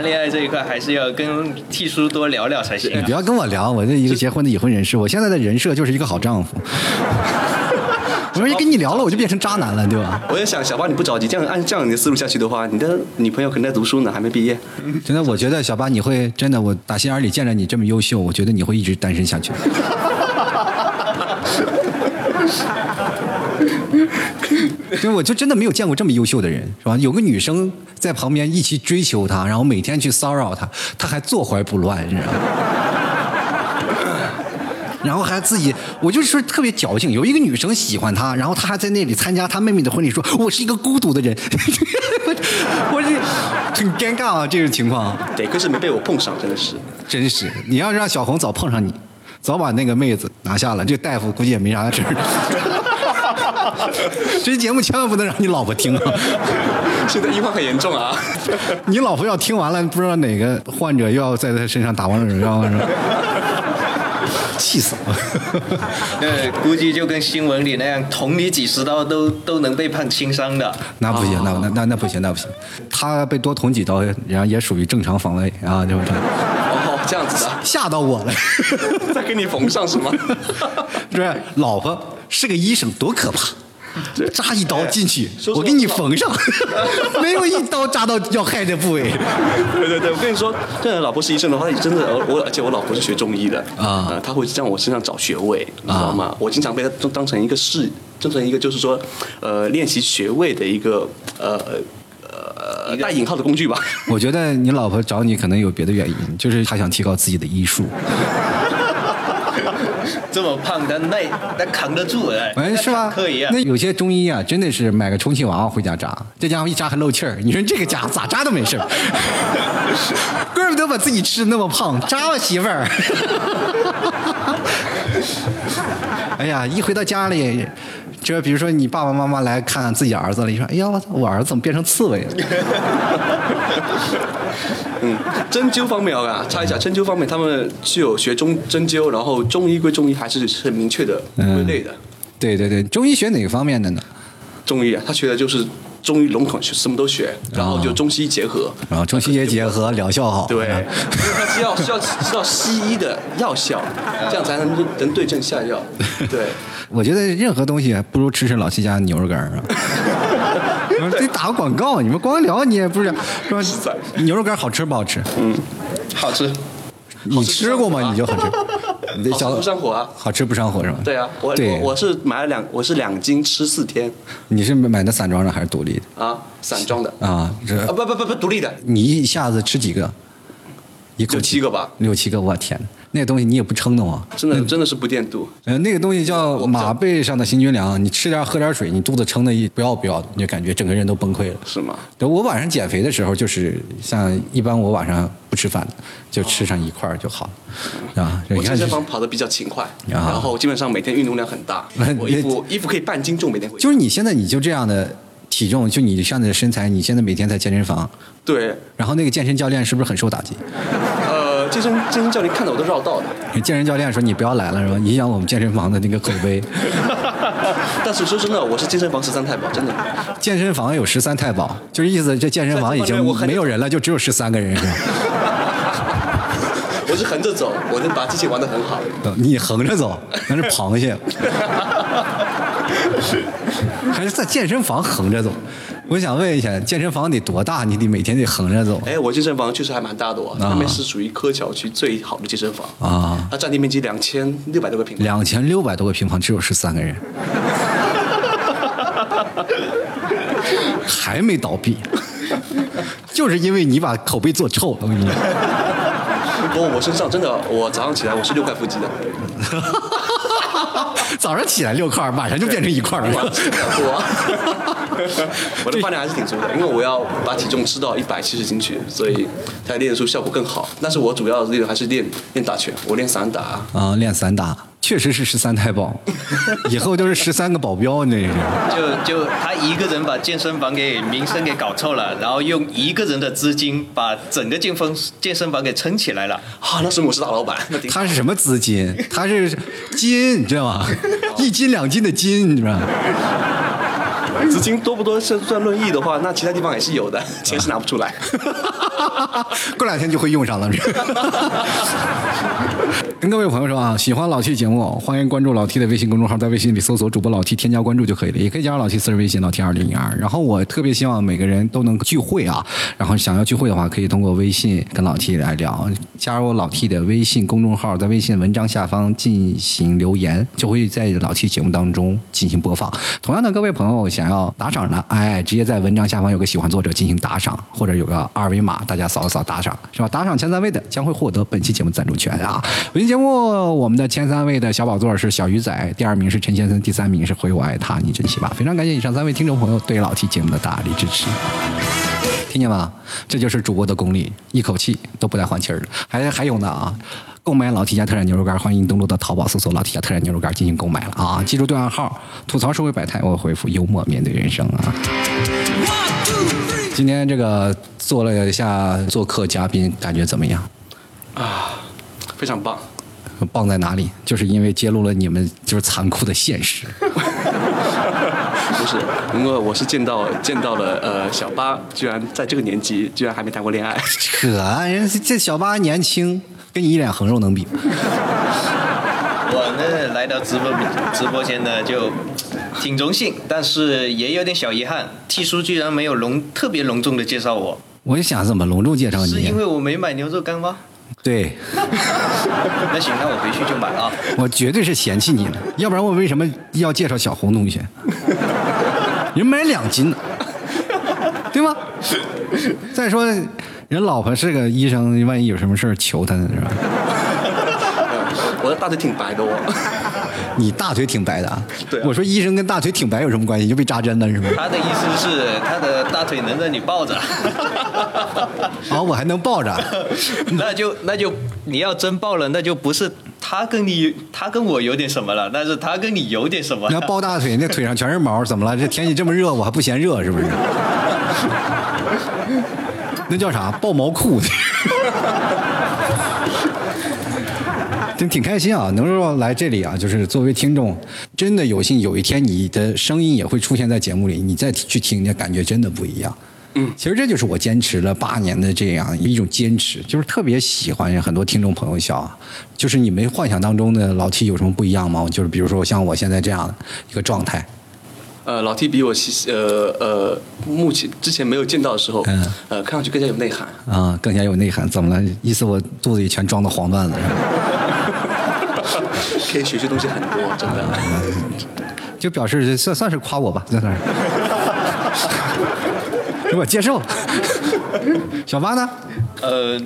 谈恋爱这一块还是要跟替叔多聊聊才行。你不要跟我聊，我这一个结婚的已婚人士，我现在的人设就是一个好丈夫。我说一跟你聊了，我就变成渣男了，对吧？我也想，小八你不着急，这样按这样你的思路下去的话，你的女朋友可能在读书呢，还没毕业。真的，我觉得小八你会真的，我打心眼里见着你这么优秀，我觉得你会一直单身下去。就我就真的没有见过这么优秀的人，是吧？有个女生在旁边一起追求他，然后每天去骚扰他，他还坐怀不乱，你知道吗？然后还自己，我就是说特别矫情。有一个女生喜欢他，然后他还在那里参加他妹妹的婚礼，说我是一个孤独的人，我这很尴尬啊，这种情况。得亏是没被我碰上，真的是，真是。你要让小红早碰上你，早把那个妹子拿下了，这大夫估计也没啥事儿。这节目千万不能让你老婆听啊！现在医患很严重啊！你老婆要听完了，不知道哪个患者又要在他身上打王者荣耀是吧？气死我！呃，估计就跟新闻里那样，捅你几十刀都都能被判轻伤的。那不行，那那那那不行，那不行。他被多捅几刀，然后也属于正常防卫啊，对不对？哦，这样子的，吓到我了。再给你缝上是吗？不是，老婆是个医生，多可怕！扎一刀进去，我给你缝上，没有一刀扎到要害的部位。对对对，我跟你说，这老婆是医生的话，真的，我而且我老婆是学中医的啊，他会在我身上找穴位，你知道吗？我经常被她当当成一个试，当成一个就是说，呃，练习穴位的一个呃呃带引号的工具吧。我觉得你老婆找你可能有别的原因，就是她想提高自己的医术。这么胖，他耐他扛得住哎，是吧？可以啊。那有些中医啊，真的是买个充气娃娃回家扎，这家伙一扎还漏气儿。你说这个家咋扎都没事儿，怪不得把自己吃的那么胖，扎吧媳妇儿。哎呀，一回到家里，就比如说你爸爸妈妈来看自己儿子了，你说，哎呀，我操，我儿子怎么变成刺猬了？嗯，针灸方面啊，插一下，针灸方面他们是有学中针灸，然后中医归中医，还是很明确的归类的。对对对，中医学哪个方面的呢？中医啊，他学的就是中医笼统，什么都学，然后就中西医结合，然后中西医结合疗效好。对，他需要需要知道西医的药效，这样才能能对症下药。对，我觉得任何东西不如吃吃老七家牛肉干啊。得打个广告，你们光聊你也不是说牛肉干好吃不好吃？嗯，好吃。你吃过吗？你就好吃。好吃不上火啊？好吃不上火是吧？对啊，我我我是买了两，我是两斤吃四天。你是买的散装的还是独立的？啊，散装的。啊，这啊不不不不独立的。你一下子吃几个？一口七个吧。六七个，我天！那个东西你也不撑得慌，真的真的是不垫肚。呃，那个东西叫马背上的行军粮，你吃点喝点水，你肚子撑的一不要不要的，你就感觉整个人都崩溃了。是吗？对，我晚上减肥的时候，就是像一般我晚上不吃饭，就吃上一块儿就好了，啊。我健身房跑的比较勤快，然后基本上每天运动量很大，我衣服衣服可以半斤重每天回。就是你现在你就这样的体重，就你现在的身材，你现在每天在健身房。对。然后那个健身教练是不是很受打击？健身健身教练看到我都绕道的。健身教练说：“你不要来了，是吧？影响我们健身房的那个口碑。”但是说真的，我是健身房十三太保，真的。健身房有十三太保，就是意思这健身房已经没有人了，就只有十三个人，是吧？我是横着走，我能把机器玩的很好。你横着走，那是螃蟹。还是在健身房横着走？我想问一下，健身房得多大？你得每天得横着走。哎，我健身房确实还蛮大的哦，那边是属于柯桥区最好的健身房啊。它占地面积两千六百多个平方。两千六百多个平方，只有十三个人，还没倒闭，就是因为你把口碑做臭了。我跟你讲，不，我身上真的，我早上起来我是六块腹肌的。早上起来六块，晚上就变成一块了。我我的饭量还是挺足的，因为我要把体重吃到一百七十斤去，所以才练出效果更好。但是我主要练还是练练打拳，我练散打。啊，练散打。确实是十三太保，以后都是十三个保镖，那个。就就他一个人把健身房给名声给搞臭了，然后用一个人的资金把整个健身健身房给撑起来了。啊，那是我是大老板。他是什么资金？他是金，你知道吗？一斤两斤的金，你知道吗？资金多不多？是算论亿的话，那其他地方也是有的，钱是拿不出来。过两天就会用上了。跟各位朋友说啊，喜欢老 T 节目，欢迎关注老 T 的微信公众号，在微信里搜索主播老 T，添加关注就可以了。也可以加上老 T 私人微信老 T 二零零二。然后我特别希望每个人都能聚会啊，然后想要聚会的话，可以通过微信跟老 T 来聊。加入老 T 的微信公众号，在微信文章下方进行留言，就会在老 T 节目当中进行播放。同样的，各位朋友想要打赏的，哎，直接在文章下方有个喜欢作者进行打赏，或者有个二维码，大家扫一扫打赏，是吧？打赏前三位的将会获得本期节目赞助权啊！本期节目我们的前三位的小宝座是小鱼仔，第二名是陈先生，第三名是回我爱他，你真奇葩！非常感谢以上三位听众朋友对老 T 节目的大力支持，听见吗？这就是主播的功力，一口气都不带换气儿的。还还有呢啊！购买老 T 家特产牛肉干，欢迎登录到淘宝搜索老 T 家特产牛肉干进行购买了啊！记住对暗号，吐槽社会百态，我回复幽默面对人生啊！今天这个做了一下做客嘉宾，感觉怎么样？啊，非常棒！棒在哪里？就是因为揭露了你们就是残酷的现实。不是，因为我是见到见到了呃，小八居然在这个年纪居然还没谈过恋爱。扯，人这小八年轻。跟你一脸横肉能比？我呢来到直播直播间呢就挺荣幸，但是也有点小遗憾，T 叔居然没有隆特别隆重的介绍我。我就想怎么隆重介绍你？是因为我没买牛肉干吗？对。那行，那我回去就买啊。我绝对是嫌弃你了，要不然我为什么要介绍小红同学？人买两斤呢，对吗？再说。人老婆是个医生，万一有什么事儿求他呢，是吧？我的大腿挺白的哦。你大腿挺白的啊？对。我说医生跟大腿挺白有什么关系？就被扎针了是吗？他的意思是他的大腿能让你抱着。好，我还能抱着。那就那就你要真抱了，那就不是他跟你他跟我有点什么了，但是他跟你有点什么。你要抱大腿，那腿上全是毛，怎么了？这天气这么热，我还不嫌热是不是？那叫啥？抱毛裤的，挺挺开心啊！能够来这里啊，就是作为听众，真的有幸有一天你的声音也会出现在节目里，你再去听，那感觉真的不一样。嗯，其实这就是我坚持了八年的这样一种坚持，就是特别喜欢很多听众朋友笑，就是你们幻想当中的老七有什么不一样吗？就是比如说像我现在这样的一个状态。呃，老 T 比我呃呃，目前之前没有见到的时候，呃，看上去更加有内涵。啊，更加有内涵，怎么了？意思我肚子里全装的黄段子。可以学习东西很多，真的。就表示算算是夸我吧，算是。我接受。小八呢？呃，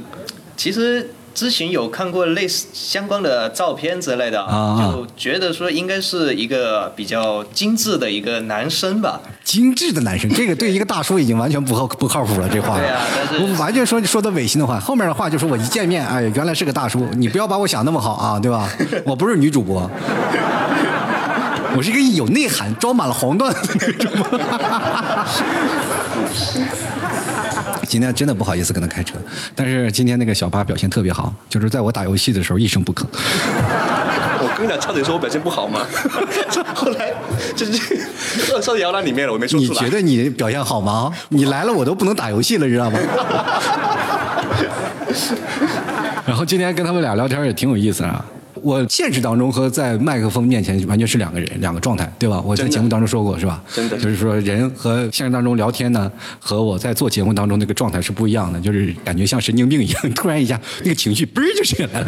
其实之前有看过类似相关的照片之类的，就觉得说应该是一个比较精致的一个男生吧。精致的男生，这个对一个大叔已经完全不靠不靠谱了。这话，对啊，但是完全说说的违心的话。后面的话就是我一见面，哎，原来是个大叔。你不要把我想那么好啊，对吧？我不是女主播，我是一个有内涵、装满了黄段子的女主播。今天真的不好意思跟他开车，但是今天那个小八表现特别好，就是在我打游戏的时候一声不吭。我跟你俩差点说我表现不好吗？后来就是二少摇篮里面了，我没说出来。你觉得你表现好吗？你来了我都不能打游戏了，知道吗？然后今天跟他们俩聊天也挺有意思啊。我现实当中和在麦克风面前完全是两个人，两个状态，对吧？我在节目当中说过，是吧？真的，就是说人和现实当中聊天呢，和我在做节目当中那个状态是不一样的，就是感觉像神经病一样，突然一下那个情绪嘣就起来了。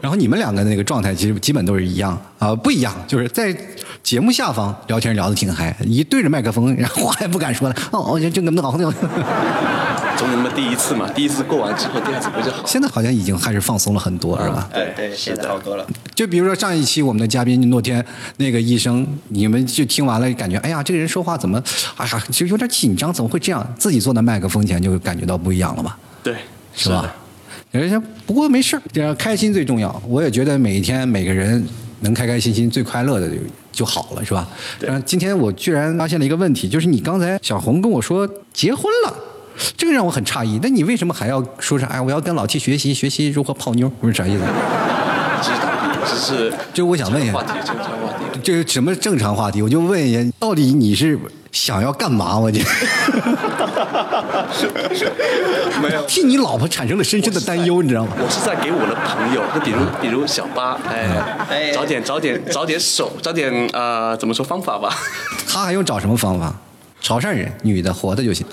然后你们两个那个状态其实基本都是一样啊，不一样，就是在节目下方聊天聊得挺嗨，一对着麦克风，然后话也不敢说了，哦，就就那么好。总有那么第一次嘛，第一次过完之后，第二次不就好？现在好像已经开始放松了很多，是吧？对对，现在好多了。就比如说上一期我们的嘉宾诺天那个医生，你们就听完了，感觉哎呀，这个人说话怎么，哎呀，就有点紧张，怎么会这样？自己坐在麦克风前就感觉到不一样了吧？对，是吧？人家不过没事儿，开心最重要。我也觉得每一天每个人能开开心心、最快乐的就就好了，是吧？对。今天我居然发现了一个问题，就是你刚才小红跟我说结婚了。这个让我很诧异，那你为什么还要说是哎，我要跟老 T 学习学习如何泡妞？不是啥意思？只是只是，就我想问一下，话题正常话题，这个什么正常话题？我就问一下，到底你是想要干嘛？我就 没有替你老婆产生了深深的担忧，你知道吗？我是在给我的朋友，就比如比如小八，哎，找点找点找点手，找点呃怎么说方法吧？他还用找什么方法？潮汕人，女的活的就行。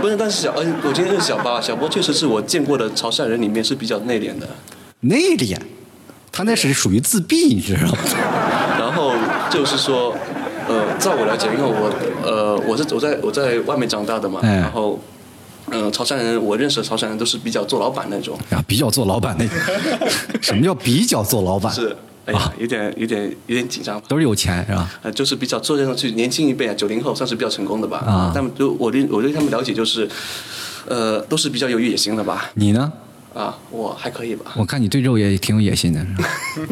不是，但是小，嗯，我今天认识小八，小波确实是我见过的潮汕人里面是比较内敛的。内敛？他那是属于自闭，你知道吗？然后就是说，呃，在我了解，因为我，呃，我是我在我在外面长大的嘛，然后，嗯，潮汕人，我认识的潮汕人都是比较做老板那种。啊，比较做老板那种。什么叫比较做老板？是。啊，有点有点有点紧张，都是有钱是吧？呃，就是比较做这种去年轻一辈啊，九零后算是比较成功的吧。啊，他们就我对我对他们了解就是，呃，都是比较有野心的吧。你呢？啊，我还可以吧。我看你对肉也挺有野心的，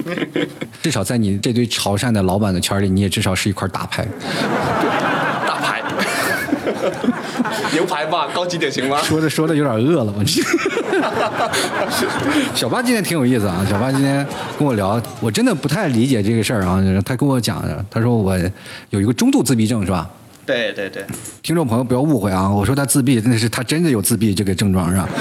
至少在你这堆潮汕的老板的圈里，你也至少是一块大牌。大牌 牛排吧，高级点行吗？说着说着有点饿了，我这。小八今天挺有意思啊，小八今天跟我聊，我真的不太理解这个事儿啊。他跟我讲，他说我有一个中度自闭症，是吧？对对对。听众朋友不要误会啊，我说他自闭，那是他真的有自闭这个症状，是吧？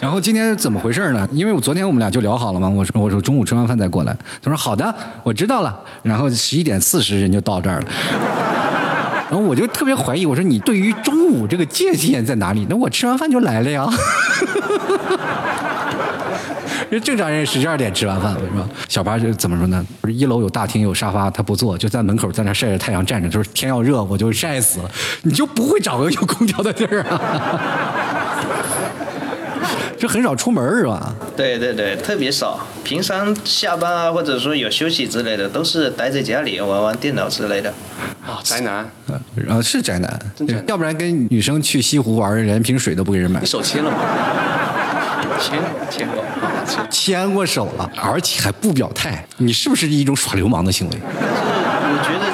然后今天怎么回事呢？因为我昨天我们俩就聊好了嘛，我说我说中午吃完饭再过来，他说好的，我知道了。然后十一点四十人就到这儿了。然后我就特别怀疑，我说你对于中午这个界限在哪里？那我吃完饭就来了呀。因为正常人十二点吃完饭，是吧？小八就怎么说呢？不是一楼有大厅有沙发，他不坐，就在门口在那晒着太阳站着。就是天要热，我就晒死了。你就不会找个有空调的地儿啊？就很少出门是吧？对对对，特别少。平常下班啊，或者说有休息之类的，都是待在家里玩玩电脑之类的。啊，宅男。呃，是宅男。要不然跟女生去西湖玩，连瓶水都不给人买。你手牵了吗？牵牵过，牵过手了，而且还不表态。你是不是一种耍流氓的行为？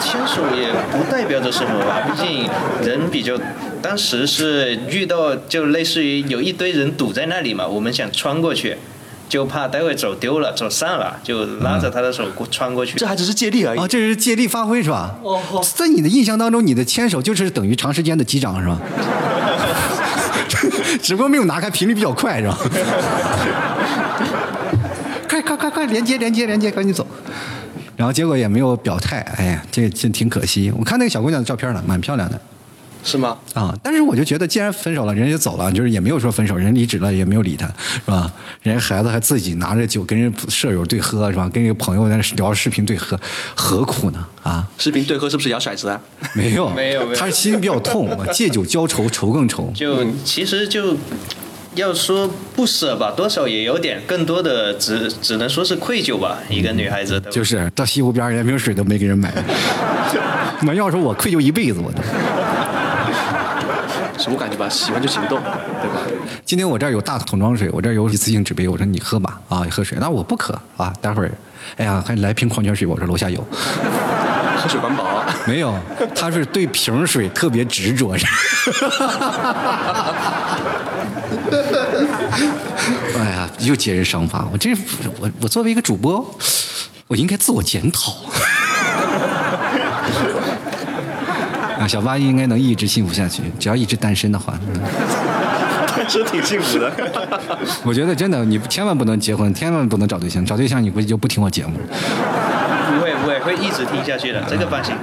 牵手也不代表着什么吧，毕竟人比较。当时是遇到就类似于有一堆人堵在那里嘛，我们想穿过去，就怕待会走丢了、走散了，就拉着他的手过穿过去。这还只是借力而已。哦，这是借力发挥是吧？哦。在你的印象当中，你的牵手就是等于长时间的击掌是吧？只不过没有拿开，频率比较快是吧？快快快快，连接连接连接，赶紧走。然后结果也没有表态，哎呀，这这挺可惜。我看那个小姑娘的照片了，蛮漂亮的。是吗？啊，但是我就觉得，既然分手了，人家就走了，就是也没有说分手，人离职了，也没有理他，是吧？人家孩子还自己拿着酒跟人舍友对喝，是吧？跟一个朋友在那聊视频对喝，何苦呢？啊？视频对喝是不是摇骰子啊？没有，没有，没有。他是心比较痛，借酒浇愁，愁更愁。就其实就。要说不舍吧，多少也有点，更多的只只能说是愧疚吧。一个女孩子，就是到西湖边连瓶水都没给人买。那要说我愧疚一辈子，我都。什么感觉吧？喜欢就行动，对吧？今天我这儿有大桶装水，我这儿有一次性纸杯，我说你喝吧，啊，喝水。那我不渴啊，待会儿，哎呀，还来瓶矿泉水，我说楼下有。喝水环保？没有，他是对瓶水特别执着。哎呀，又揭人伤疤！我这我我作为一个主播，我应该自我检讨。啊，小八应该能一直幸福下去，只要一直单身的话。单身挺幸福的。我觉得真的，你千万不能结婚，千万不能找对象。找对象你估计就不听我节目。不会不会，会一直听下去的，这个放心。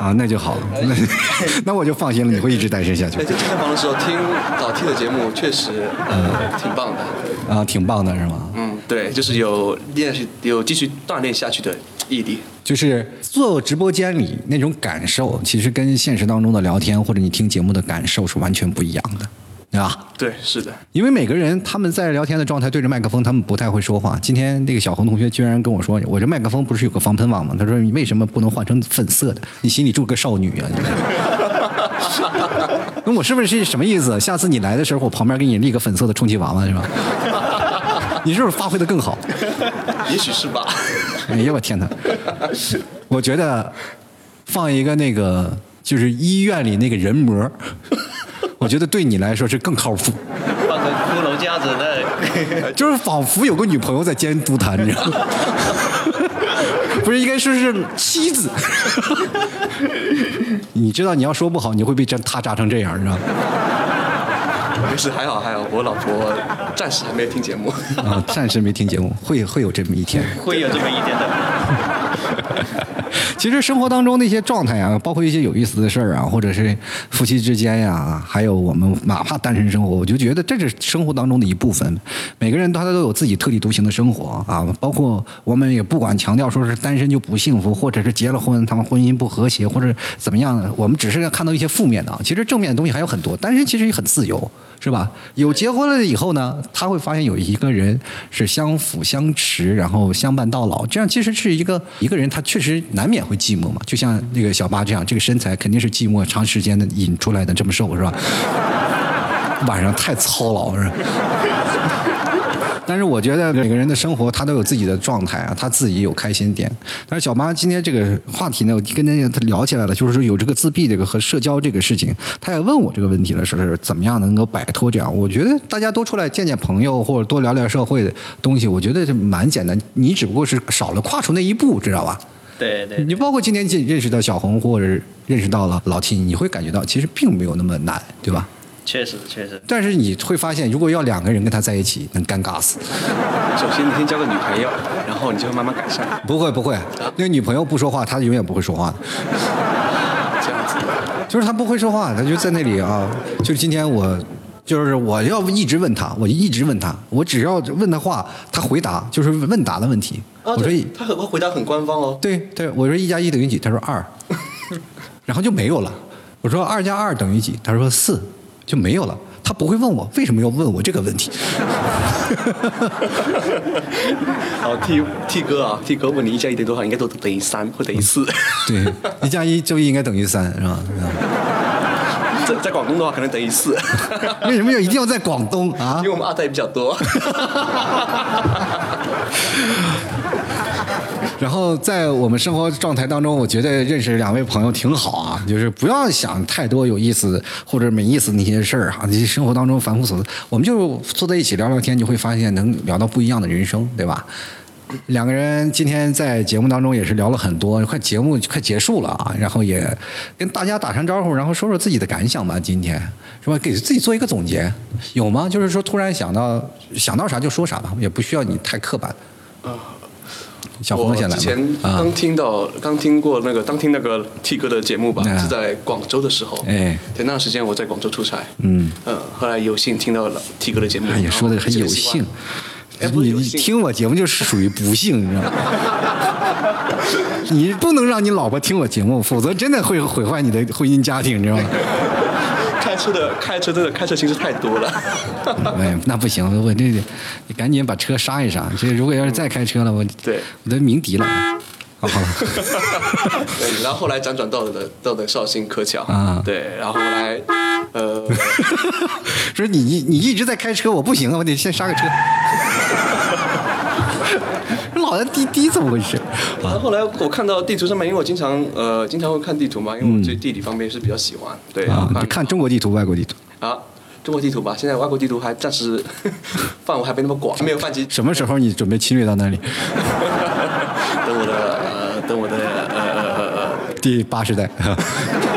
啊，那就好了，那那我就放心了，你会一直单身下去。在健身房的时候听老 T 的节目，确实呃挺棒的。啊，挺棒的是吗？嗯，对，就是有练习，有继续锻炼下去的毅力。就是做直播间里那种感受，其实跟现实当中的聊天或者你听节目的感受是完全不一样的。对吧？对，是的。因为每个人他们在聊天的状态对着麦克风，他们不太会说话。今天那个小红同学居然跟我说：“我这麦克风不是有个防喷网吗？”他说：“你为什么不能换成粉色的？你心里住个少女啊？” 那我是不是是什么意思？下次你来的时候，我旁边给你立个粉色的充气娃娃是吧？你是不是发挥的更好？也许是吧。哎呀，我天哪！我觉得放一个那个就是医院里那个人模。我觉得对你来说是更靠谱。放个骷髅架子那，就是仿佛有个女朋友在监督他，你知道吗？不是，应该说是妻子。你知道你要说不好，你会被这他扎成这样，你知道吗？没事，还好还好，我老婆暂时还没听节目。啊，暂时没听节目，会会有这么一天。会有这么一天的。其实生活当中那些状态啊，包括一些有意思的事儿啊，或者是夫妻之间呀，还有我们哪怕单身生活，我就觉得这是生活当中的一部分。每个人他都有自己特立独行的生活啊，包括我们也不管强调说是单身就不幸福，或者是结了婚他们婚姻不和谐，或者怎么样，我们只是看到一些负面的。其实正面的东西还有很多，单身其实也很自由。是吧？有结婚了以后呢，他会发现有一个人是相辅相持，然后相伴到老。这样其实是一个一个人，他确实难免会寂寞嘛。就像那个小八这样，这个身材肯定是寂寞长时间的引出来的，这么瘦是吧？晚上太操劳是吧。但是我觉得每个人的生活他都有自己的状态啊，他自己有开心点。但是小妈今天这个话题呢，我跟家他聊起来了，就是说有这个自闭这个和社交这个事情，他也问我这个问题了，说是怎么样能够摆脱这样？我觉得大家多出来见见朋友，或者多聊聊社会的东西，我觉得是蛮简单。你只不过是少了跨出那一步，知道吧？对对。你包括今天认认识到小红，或者认识到了老 T，你会感觉到其实并没有那么难，对吧？确实，确实。但是你会发现，如果要两个人跟他在一起，能尴尬死。首先，你先交个女朋友，然后你就会慢慢改善。不会，不会。那个女朋友不说话，他永远不会说话的。这样子。就是他不会说话，他就在那里啊。就是今天我，就是我要一直问他，我一直问他，我只要问他话，他回答就是问答的问题。我说他很回答很官方哦。对对，我说一加一等于几？他说二。然后就没有了。我说二加二等于几？他说四。就没有了，他不会问我为什么要问我这个问题。好，T T 哥啊，T 哥问你一加一等于多少，应该都等于三或等于四。对，一加一就应该等于三，是吧？在在广东的话，可能等于四。为什么要一定要在广东啊？因为我们二代比较多。然后在我们生活状态当中，我觉得认识两位朋友挺好啊，就是不要想太多有意思或者没意思那些事儿哈。这生活当中繁复琐，我们就坐在一起聊聊天，就会发现能聊到不一样的人生，对吧？两个人今天在节目当中也是聊了很多，快节目快结束了啊，然后也跟大家打声招呼，然后说说自己的感想吧。今天是吧？给自己做一个总结，有吗？就是说突然想到想到啥就说啥吧，也不需要你太刻板。啊。小红先来之前刚听到，刚听过那个，刚听那个 T 哥的节目吧，是在广州的时候。哎，前段时间我在广州出差。嗯。嗯，后来有幸听到了 T 哥的节目。哎呀，说的很有幸。你你听我节目就是属于不幸，你知道吗？你不能让你老婆听我节目，否则真的会毁坏你的婚姻家庭，你知道吗？开车的开车真的开车形式太多了。哎，那不行，我这你赶紧把车刹一刹。这如果要是再开车了，我对我都鸣笛了。好了。对，然后后来辗转到了到了绍兴柯桥啊。对，然后来呃，说你你你一直在开车，我不行啊，我得先刹个车。老在滴滴怎么回事？然后后来我看到地图上面，因为我经常呃经常会看地图嘛，因为我对地理方面是比较喜欢。对啊，你看中国地图、外国地图啊，中国地图吧。现在外国地图还暂时 范围还没那么广，没有泛及。什么时候你准备侵略到那里？等我的呃，等我的呃呃呃呃第八十代。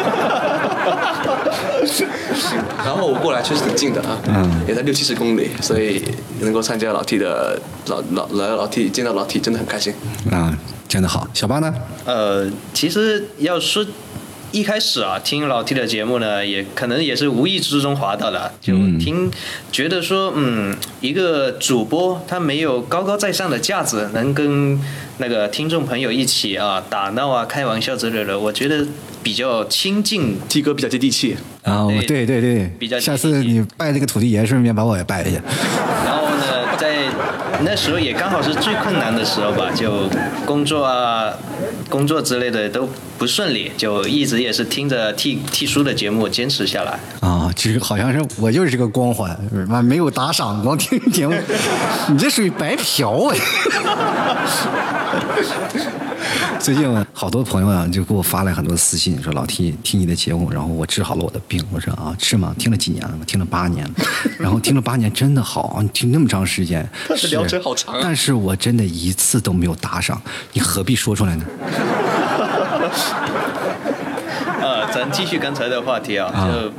然后我过来确实挺近的啊，也在六七十公里，所以能够参加老 T 的老老来老 T 见到老 T 真的很开心啊，真的好。小八呢？呃，其实要说一开始啊，听老 T 的节目呢，也可能也是无意之中滑到的，就听觉得说，嗯，一个主播他没有高高在上的架子，能跟那个听众朋友一起啊打闹啊、开玩笑之类的，我觉得。比较亲近，T 哥比较接地气啊，对对对，比较下次你拜那个土地爷，顺便把我也拜一下。那时候也刚好是最困难的时候吧，就工作啊、工作之类的都不顺利，就一直也是听着替替叔的节目坚持下来。啊，其实好像是我就是这个光环，没有打赏，光听节目，你这属于白嫖哎！最近好多朋友啊，就给我发来很多私信，说老 T 听你的节目，然后我治好了我的病。我说啊，是吗？听了几年了？我 听了八年，然后听了八年真的好，你听那么长时间，是疗程好长。啊但是我真的一次都没有打赏，你何必说出来呢？呃，咱继续刚才的话题啊，就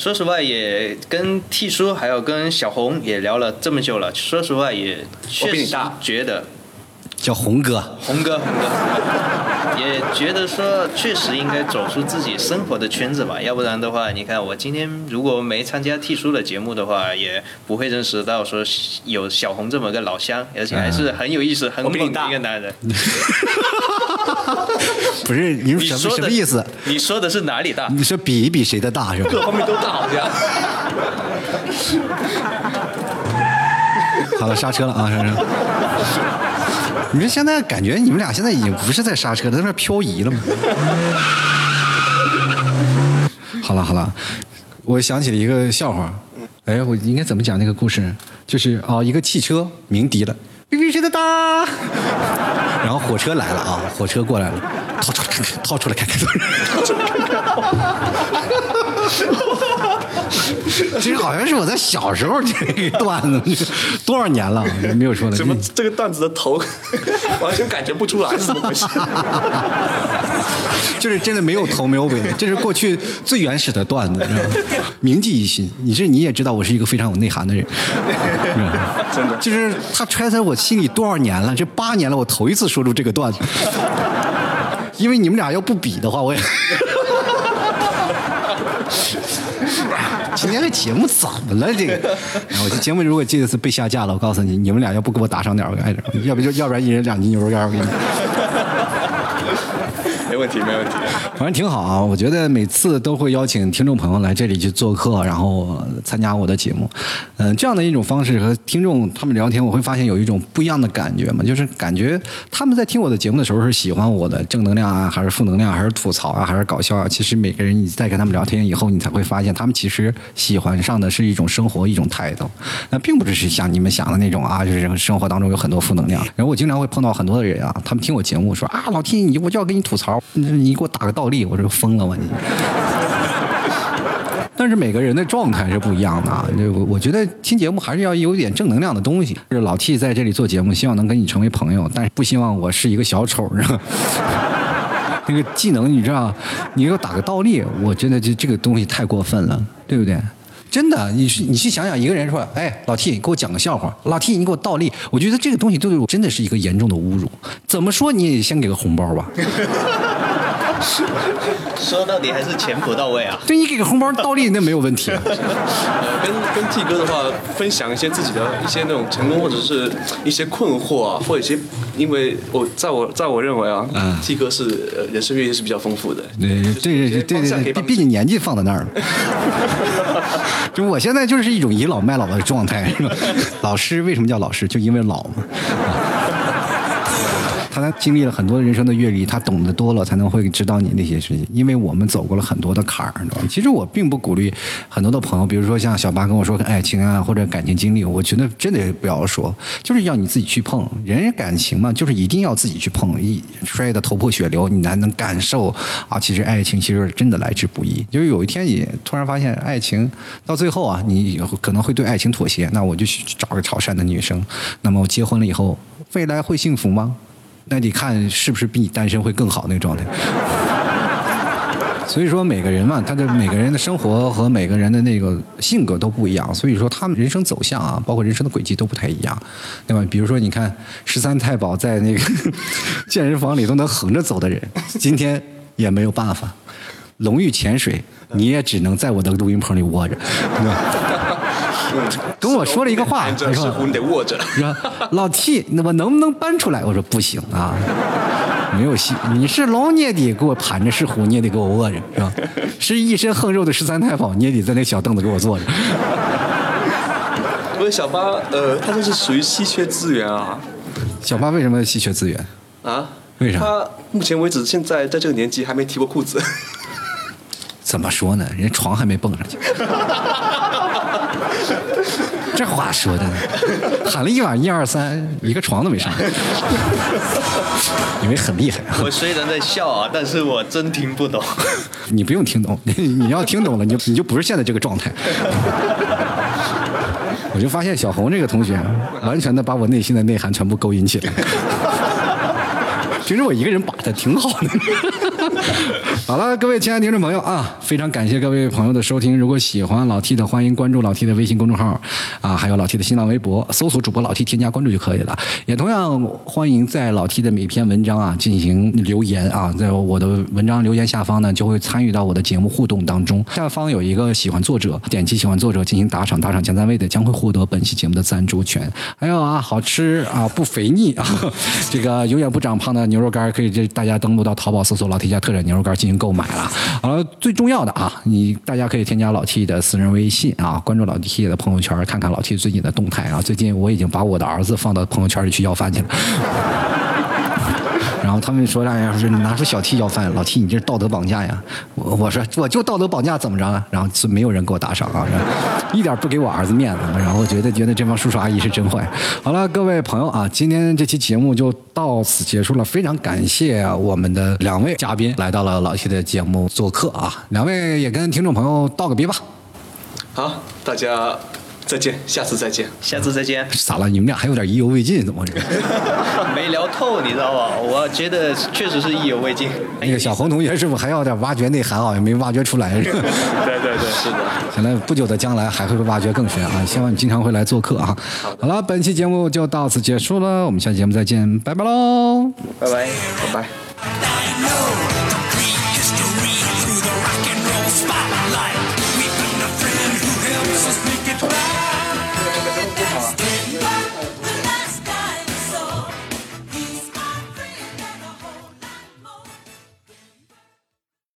说实话，也跟 T 叔还有跟小红也聊了这么久了，说实话也确实觉得。叫红哥，红哥，红哥，也觉得说确实应该走出自己生活的圈子吧，要不然的话，你看我今天如果没参加 T 叔的节目的话，也不会认识到说有小红这么个老乡，而且还是很有意思、很猛的一个男人。不是 你什么什么意思？你说的是哪里大？你说比一比谁的大是吧？各方面都大，好像。好了，刹车了啊，刹车。你说现在感觉你们俩现在已经不是在刹车，在那漂移了吗？好了好了，我想起了一个笑话。哎，我应该怎么讲那个故事？就是啊，一个汽车鸣笛了，哔哔哔的哒。然后火车来了啊，火车过来了，掏出来看看，掏出来看看，掏出来看看。其实好像是我在小时候这个段子，多少年了没有说了。怎么这个段子的头 完全感觉不出来是怎么回事？就是真的没有头没有尾，这是过去最原始的段子，铭记于心。你是你也知道，我是一个非常有内涵的人，真的。就是他揣在我心里多少年了，这八年了，我头一次说出这个段子。因为你们俩要不比的话，我也。今天这节目怎么了？这个，我这节目如果这次被下架了，我告诉你，你们俩要不给我打赏点，我挨着；要不就要不然一人两斤牛肉干，我给你。没问题，没问题。反正挺好啊，我觉得每次都会邀请听众朋友来这里去做客，然后参加我的节目。嗯，这样的一种方式和听众他们聊天，我会发现有一种不一样的感觉嘛，就是感觉他们在听我的节目的时候是喜欢我的正能量啊，还是负能量，还是吐槽啊，还是搞笑啊？其实每个人你在跟他们聊天以后，你才会发现他们其实喜欢上的是一种生活，一种态度。那并不是像你们想的那种啊，就是生活当中有很多负能量。然后我经常会碰到很多的人啊，他们听我节目说啊，老 T，你我就要跟你吐槽。你给我打个道倒立，我说疯了吗你？但是每个人的状态是不一样的啊！我我觉得听节目还是要有点正能量的东西。是老 T 在这里做节目，希望能跟你成为朋友，但是不希望我是一个小丑，是吧？那个技能你知道，你给我打个倒立，我真的这这个东西太过分了，对不对？真的，你去你去想想，一个人说，哎，老 T，你给我讲个笑话，老 T，你给我倒立，我觉得这个东西对我真的是一个严重的侮辱。怎么说你也先给个红包吧。说到底还是钱不到位啊！对你给个红包倒立那没有问题。跟跟 T 哥的话，分享一些自己的一些那种成功或者是一些困惑啊，或者一些，因为我在我在我认为啊，T 哥是人生阅历是比较丰富的。对对对对对，毕竟年纪放在那儿了。就我现在就是一种倚老卖老的状态。老师为什么叫老师？就因为老嘛。他经历了很多人生的阅历，他懂得多了，才能会知道你那些事情。因为我们走过了很多的坎儿，你知道吗？其实我并不鼓励很多的朋友，比如说像小八跟我说爱情啊或者感情经历，我觉得真的不要说，就是要你自己去碰。人感情嘛，就是一定要自己去碰，一摔得头破血流，你才能感受啊。其实爱情其实真的来之不易。就是有一天你突然发现爱情到最后啊，你可能会对爱情妥协，那我就去找个潮汕的女生。那么我结婚了以后，未来会幸福吗？那你看是不是比你单身会更好那个状态？所以说每个人嘛，他的每个人的生活和每个人的那个性格都不一样，所以说他们人生走向啊，包括人生的轨迹都不太一样，对吧？比如说你看十三太保在那个健身房里都能横着走的人，今天也没有办法，龙玉潜水，你也只能在我的录音棚里窝着，对吧？跟我说了一个话，你说你得握着。说老 T，那么能不能搬出来？我说不行啊，没有戏。你是龙，你也得给我盘着；是虎，你也得给我握着，是吧？是一身横肉的十三太保，你也得在那小凳子给我坐着。不是小八，呃，他这是属于稀缺资源啊。小八为什么稀缺资源？啊？为啥？他目前为止，现在在这个年纪还没提过裤子。怎么说呢？人床还没蹦上去。这话说的，喊了一晚一二三，一个床都没上，因为很厉害。我虽然在笑啊，但是我真听不懂。你不用听懂，你要听懂了，你就你就不是现在这个状态。我就发现小红这个同学，完全的把我内心的内涵全部勾引起来。其实我一个人把的挺好的。好了，各位亲爱的听众朋友啊，非常感谢各位朋友的收听。如果喜欢老 T 的，欢迎关注老 T 的微信公众号啊，还有老 T 的新浪微博，搜索主播老 T 添加关注就可以了。也同样欢迎在老 T 的每篇文章啊进行留言啊，在我的文章留言下方呢，就会参与到我的节目互动当中。下方有一个喜欢作者，点击喜欢作者进行打赏，打赏前三位的将会获得本期节目的赞助权。还有啊，好吃啊不肥腻啊，这个永远不长胖的。牛肉干可以，这大家登录到淘宝搜索“老 T 特产牛肉干”进行购买了。好了，最重要的啊，你大家可以添加老 T 的私人微信啊，关注老 T 的朋友圈，看看老 T 最近的动态啊。最近我已经把我的儿子放到朋友圈里去要饭去了。然后他们说：“哎呀，说你拿出小 T 要饭，老 T 你这是道德绑架呀！”我我说我就道德绑架怎么着啊？然后是没有人给我打赏啊，一点不给我儿子面子。然后觉得觉得这帮叔叔阿姨是真坏。好了，各位朋友啊，今天这期节目就到此结束了。非常感谢我们的两位嘉宾来到了老 T 的节目做客啊，两位也跟听众朋友道个别吧。好，大家。再见，下次再见，下次再见。咋了？你们俩还有点意犹未尽，怎么回事？没聊透，你知道吧？我觉得确实是意犹未尽。那个小红同学是不是还要点挖掘内涵啊？也没挖掘出来。对对对，是的。可能不久的将来还会被挖掘更深啊！希望你经常会来做客啊。好了，本期节目就到此结束了，我们下期节目再见，拜拜喽！拜拜，拜拜。